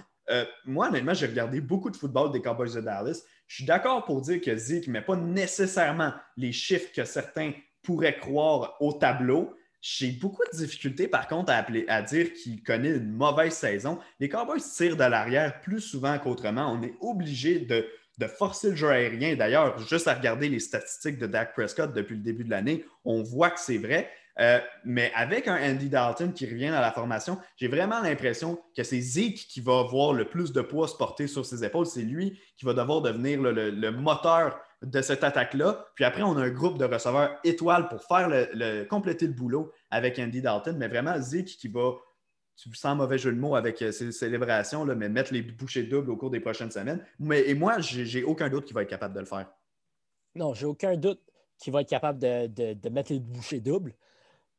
moi, honnêtement, j'ai regardé beaucoup de football des Cowboys de Dallas. Je suis d'accord pour dire que Zeke met pas nécessairement les chiffres que certains pourrait croire au tableau. J'ai beaucoup de difficultés, par contre, à, dire qu'il connaît une mauvaise saison. Les Cowboys tirent de l'arrière plus souvent qu'autrement. On est obligé de, forcer le jeu aérien. D'ailleurs, juste à regarder les statistiques de Dak Prescott depuis le début de l'année, on voit que c'est vrai. Euh, mais avec un Andy Dalton qui revient à la formation, j'ai vraiment l'impression que c'est Zeke qui va avoir le plus de poids se porter sur ses épaules. C'est lui qui va devoir devenir le moteur de cette attaque-là. Puis après, on a un groupe de receveurs étoiles pour faire le, compléter le boulot avec Andy Dalton. Mais vraiment, Zeke qui va, sans mauvais jeu de mots avec euh, ses célébrations, là, mais mettre les bouchées doubles au cours des prochaines semaines. Mais, et moi, j'ai aucun doute qu'il va être capable de le faire. Non, j'ai aucun doute qu'il va être capable de, mettre les bouchées doubles.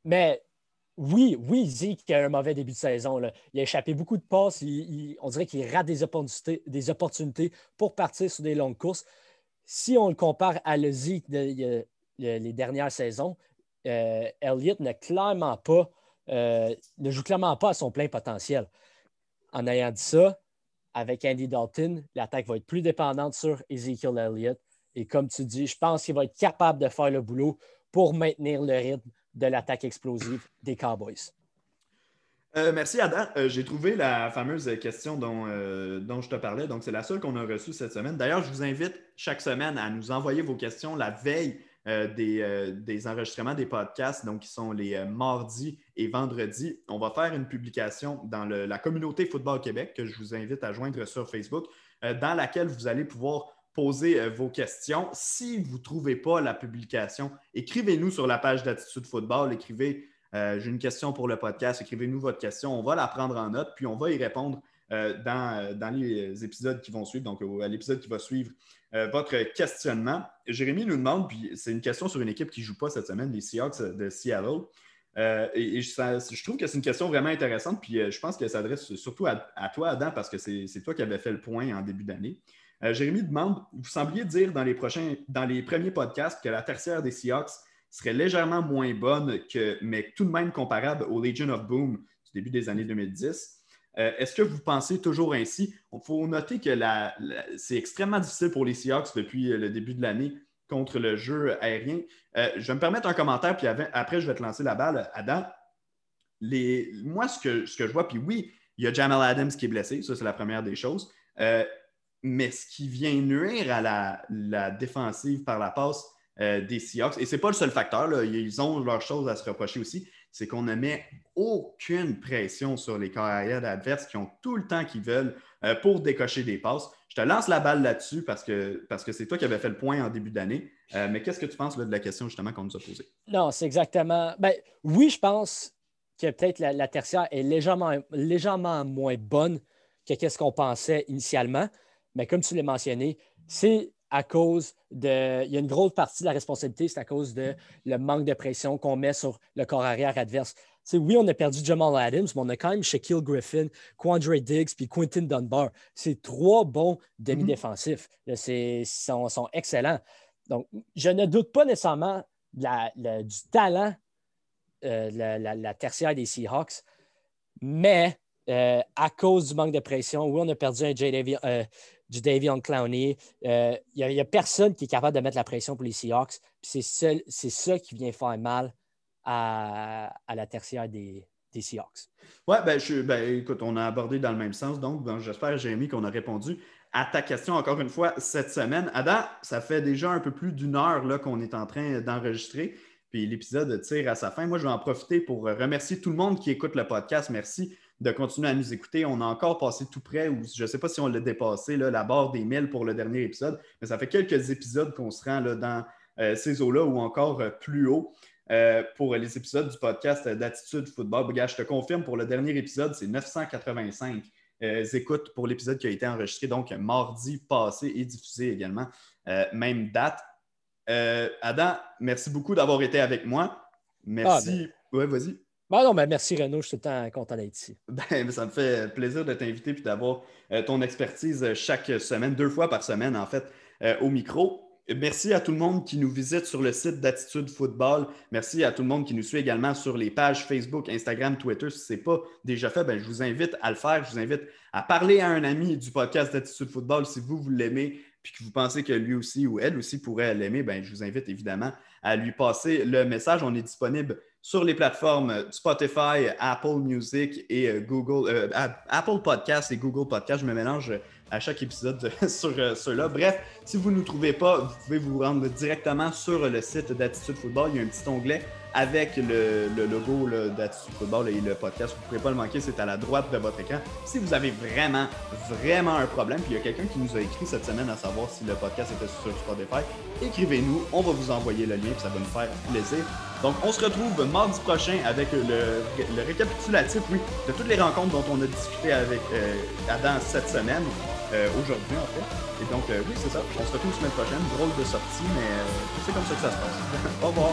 Mais oui, oui, Zeke a un mauvais début de saison. Il a échappé beaucoup de passes. on dirait qu'il rate des opportunités pour partir sur des longues courses si on le compare à le Zeke de, les dernières saisons, euh, Elliott clairement pas, euh, ne joue clairement pas à son plein potentiel. En ayant dit ça, avec Andy Dalton, l'attaque va être plus dépendante sur Ezekiel Elliott. Et comme tu dis, je pense qu'il va être capable de faire le boulot pour maintenir le rythme de l'attaque explosive des Cowboys. Euh, merci Adam. Euh, j'ai trouvé la fameuse question dont, euh, dont je te parlais. Donc, c'est la seule qu'on a reçue cette semaine. D'ailleurs, je vous invite chaque semaine à nous envoyer vos questions la veille des, des, enregistrements des podcasts, donc qui sont les mardis et vendredis. On va faire une publication dans la communauté Football Québec que je vous invite à joindre sur Facebook, dans laquelle vous allez pouvoir poser vos questions. Si vous ne trouvez pas la publication, écrivez-nous sur la page d'Attitude Football, écrivez j'ai une question pour le podcast, écrivez-nous votre question, on va la prendre en note, puis on va y répondre euh, euh, dans, les épisodes qui vont suivre, donc à l'épisode qui va suivre euh, votre questionnement. Jérémy nous demande, puis c'est une question sur une équipe qui ne joue pas cette semaine, les Seahawks de Seattle. et, je, trouve que c'est une question vraiment intéressante, puis je pense qu'elle s'adresse surtout à, toi, Adam, parce que c'est toi qui avais fait le point en début d'année. Jérémy demande Vous sembliez dire dans les, prochains, dans les premiers podcasts que la tertiaire des Seahawks serait légèrement moins bonne, que, mais tout de même comparable au Legion of Boom du début des années 2010. Euh, est-ce que vous pensez toujours ainsi? Il faut noter que c'est extrêmement difficile pour les Seahawks depuis euh, le début de l'année contre le jeu aérien. Euh, je vais me permettre un commentaire, puis après, je vais te lancer la balle. Adam, moi, ce que, je vois, puis oui, il y a Jamal Adams qui est blessé, ça, c'est la première des choses. mais ce qui vient nuire à la, défensive par la passe des Seahawks, et ce n'est pas le seul facteur, ils ont leurs choses à se reprocher aussi, c'est qu'on ne met aucune pression sur les carrières adverses qui ont tout le temps qu'ils veulent euh, pour décocher des passes. Je te lance la balle là-dessus parce que parce que c'est toi qui avais fait le point en début d'année. Euh, mais qu'est-ce que tu penses de la question justement qu'on nous a posée? Non, c'est exactement. Ben, oui, je pense que peut-être la, tertiaire est légèrement, légèrement moins bonne que ce qu'on pensait initialement. Mais comme tu l'as mentionné, c'est à cause de. Il y a une grosse partie de la responsabilité, c'est à cause de le manque de pression qu'on met sur le corps arrière adverse. oui, on a perdu Jamal Adams, mais on a quand même Shaquille Griffin, Quandre Diggs puis Quentin Dunbar. C'est trois bons demi-défensifs. Ils sont, excellents. Donc, je ne doute pas nécessairement du talent euh, la, la, tertiaire des Seahawks, mais euh, à cause du manque de pression, oui, on a perdu un J. Euh, du Davion Clowney. Il euh, n'y a, personne qui est capable de mettre la pression pour les Seahawks. C'est ça qui vient faire mal à, la tertiaire des, Seahawks. Oui, ben, ben, écoute, on a abordé dans le même sens. Donc, j'espère, Jérémy, qu'on a répondu à ta question encore une fois cette semaine. Adam, ça fait déjà un peu plus d'une heure qu'on est en train d'enregistrer. Puis l'épisode tire à sa fin. Moi, je vais en profiter pour remercier tout le monde qui écoute le podcast. Merci de continuer à nous écouter. On a encore passé tout près, ou je ne sais pas si on l'a dépassé, là, la barre des 1000 pour le dernier épisode, mais ça fait quelques épisodes qu'on se rend là, dans euh, ces eaux-là ou encore euh, plus haut. Euh, pour les épisodes du podcast d'Attitude Football. je te confirme, pour le dernier épisode, c'est 985 écoutes pour l'épisode qui a été enregistré, donc mardi passé et diffusé également, même date. Adam, merci beaucoup d'avoir été avec moi. Merci. Ah, ben... Oui, vas-y. Ben non, ben merci Renaud, je suis tout content d'être ici. Ben, ça me fait plaisir de t'inviter et d'avoir euh, ton expertise euh, chaque semaine, deux fois par semaine en fait, euh, au micro. Merci à tout le monde qui nous visite sur le site d'Attitude Football. Merci à tout le monde qui nous suit également sur les pages Facebook, Instagram, Twitter. Si ce n'est pas déjà fait, ben, je vous invite à le faire. Je vous invite à parler à un ami du podcast d'Attitude Football si vous, vous l'aimez puis que vous pensez que lui aussi ou elle aussi pourrait l'aimer. Ben, je vous invite évidemment à lui passer le message. On est disponible sur les plateformes Spotify, Apple Music et euh, Google, euh, Apple Podcast et Google Podcast. Je me mélange à chaque épisode sur euh, ceux-là. Bref, si vous ne nous trouvez pas, vous pouvez vous rendre directement sur le site d'Attitude Football. Il y a un petit onglet avec le, logo d'Attitude Football et le podcast. Vous ne pouvez pas le manquer, c'est à la droite de votre écran. Si vous avez vraiment, vraiment un problème, puis il y a quelqu'un qui nous a écrit cette semaine à savoir si le podcast était sur Spotify, écrivez-nous, on va vous envoyer le lien, puis ça va nous faire plaisir. Donc, on se retrouve mardi prochain avec le, récapitulatif, oui, de toutes les rencontres dont on a discuté avec euh, Adam cette semaine, euh, aujourd'hui en fait. Et donc, euh, oui, c'est ça. On se retrouve la semaine prochaine. Drôle de sortie, mais c'est comme ça que ça se passe. Au revoir.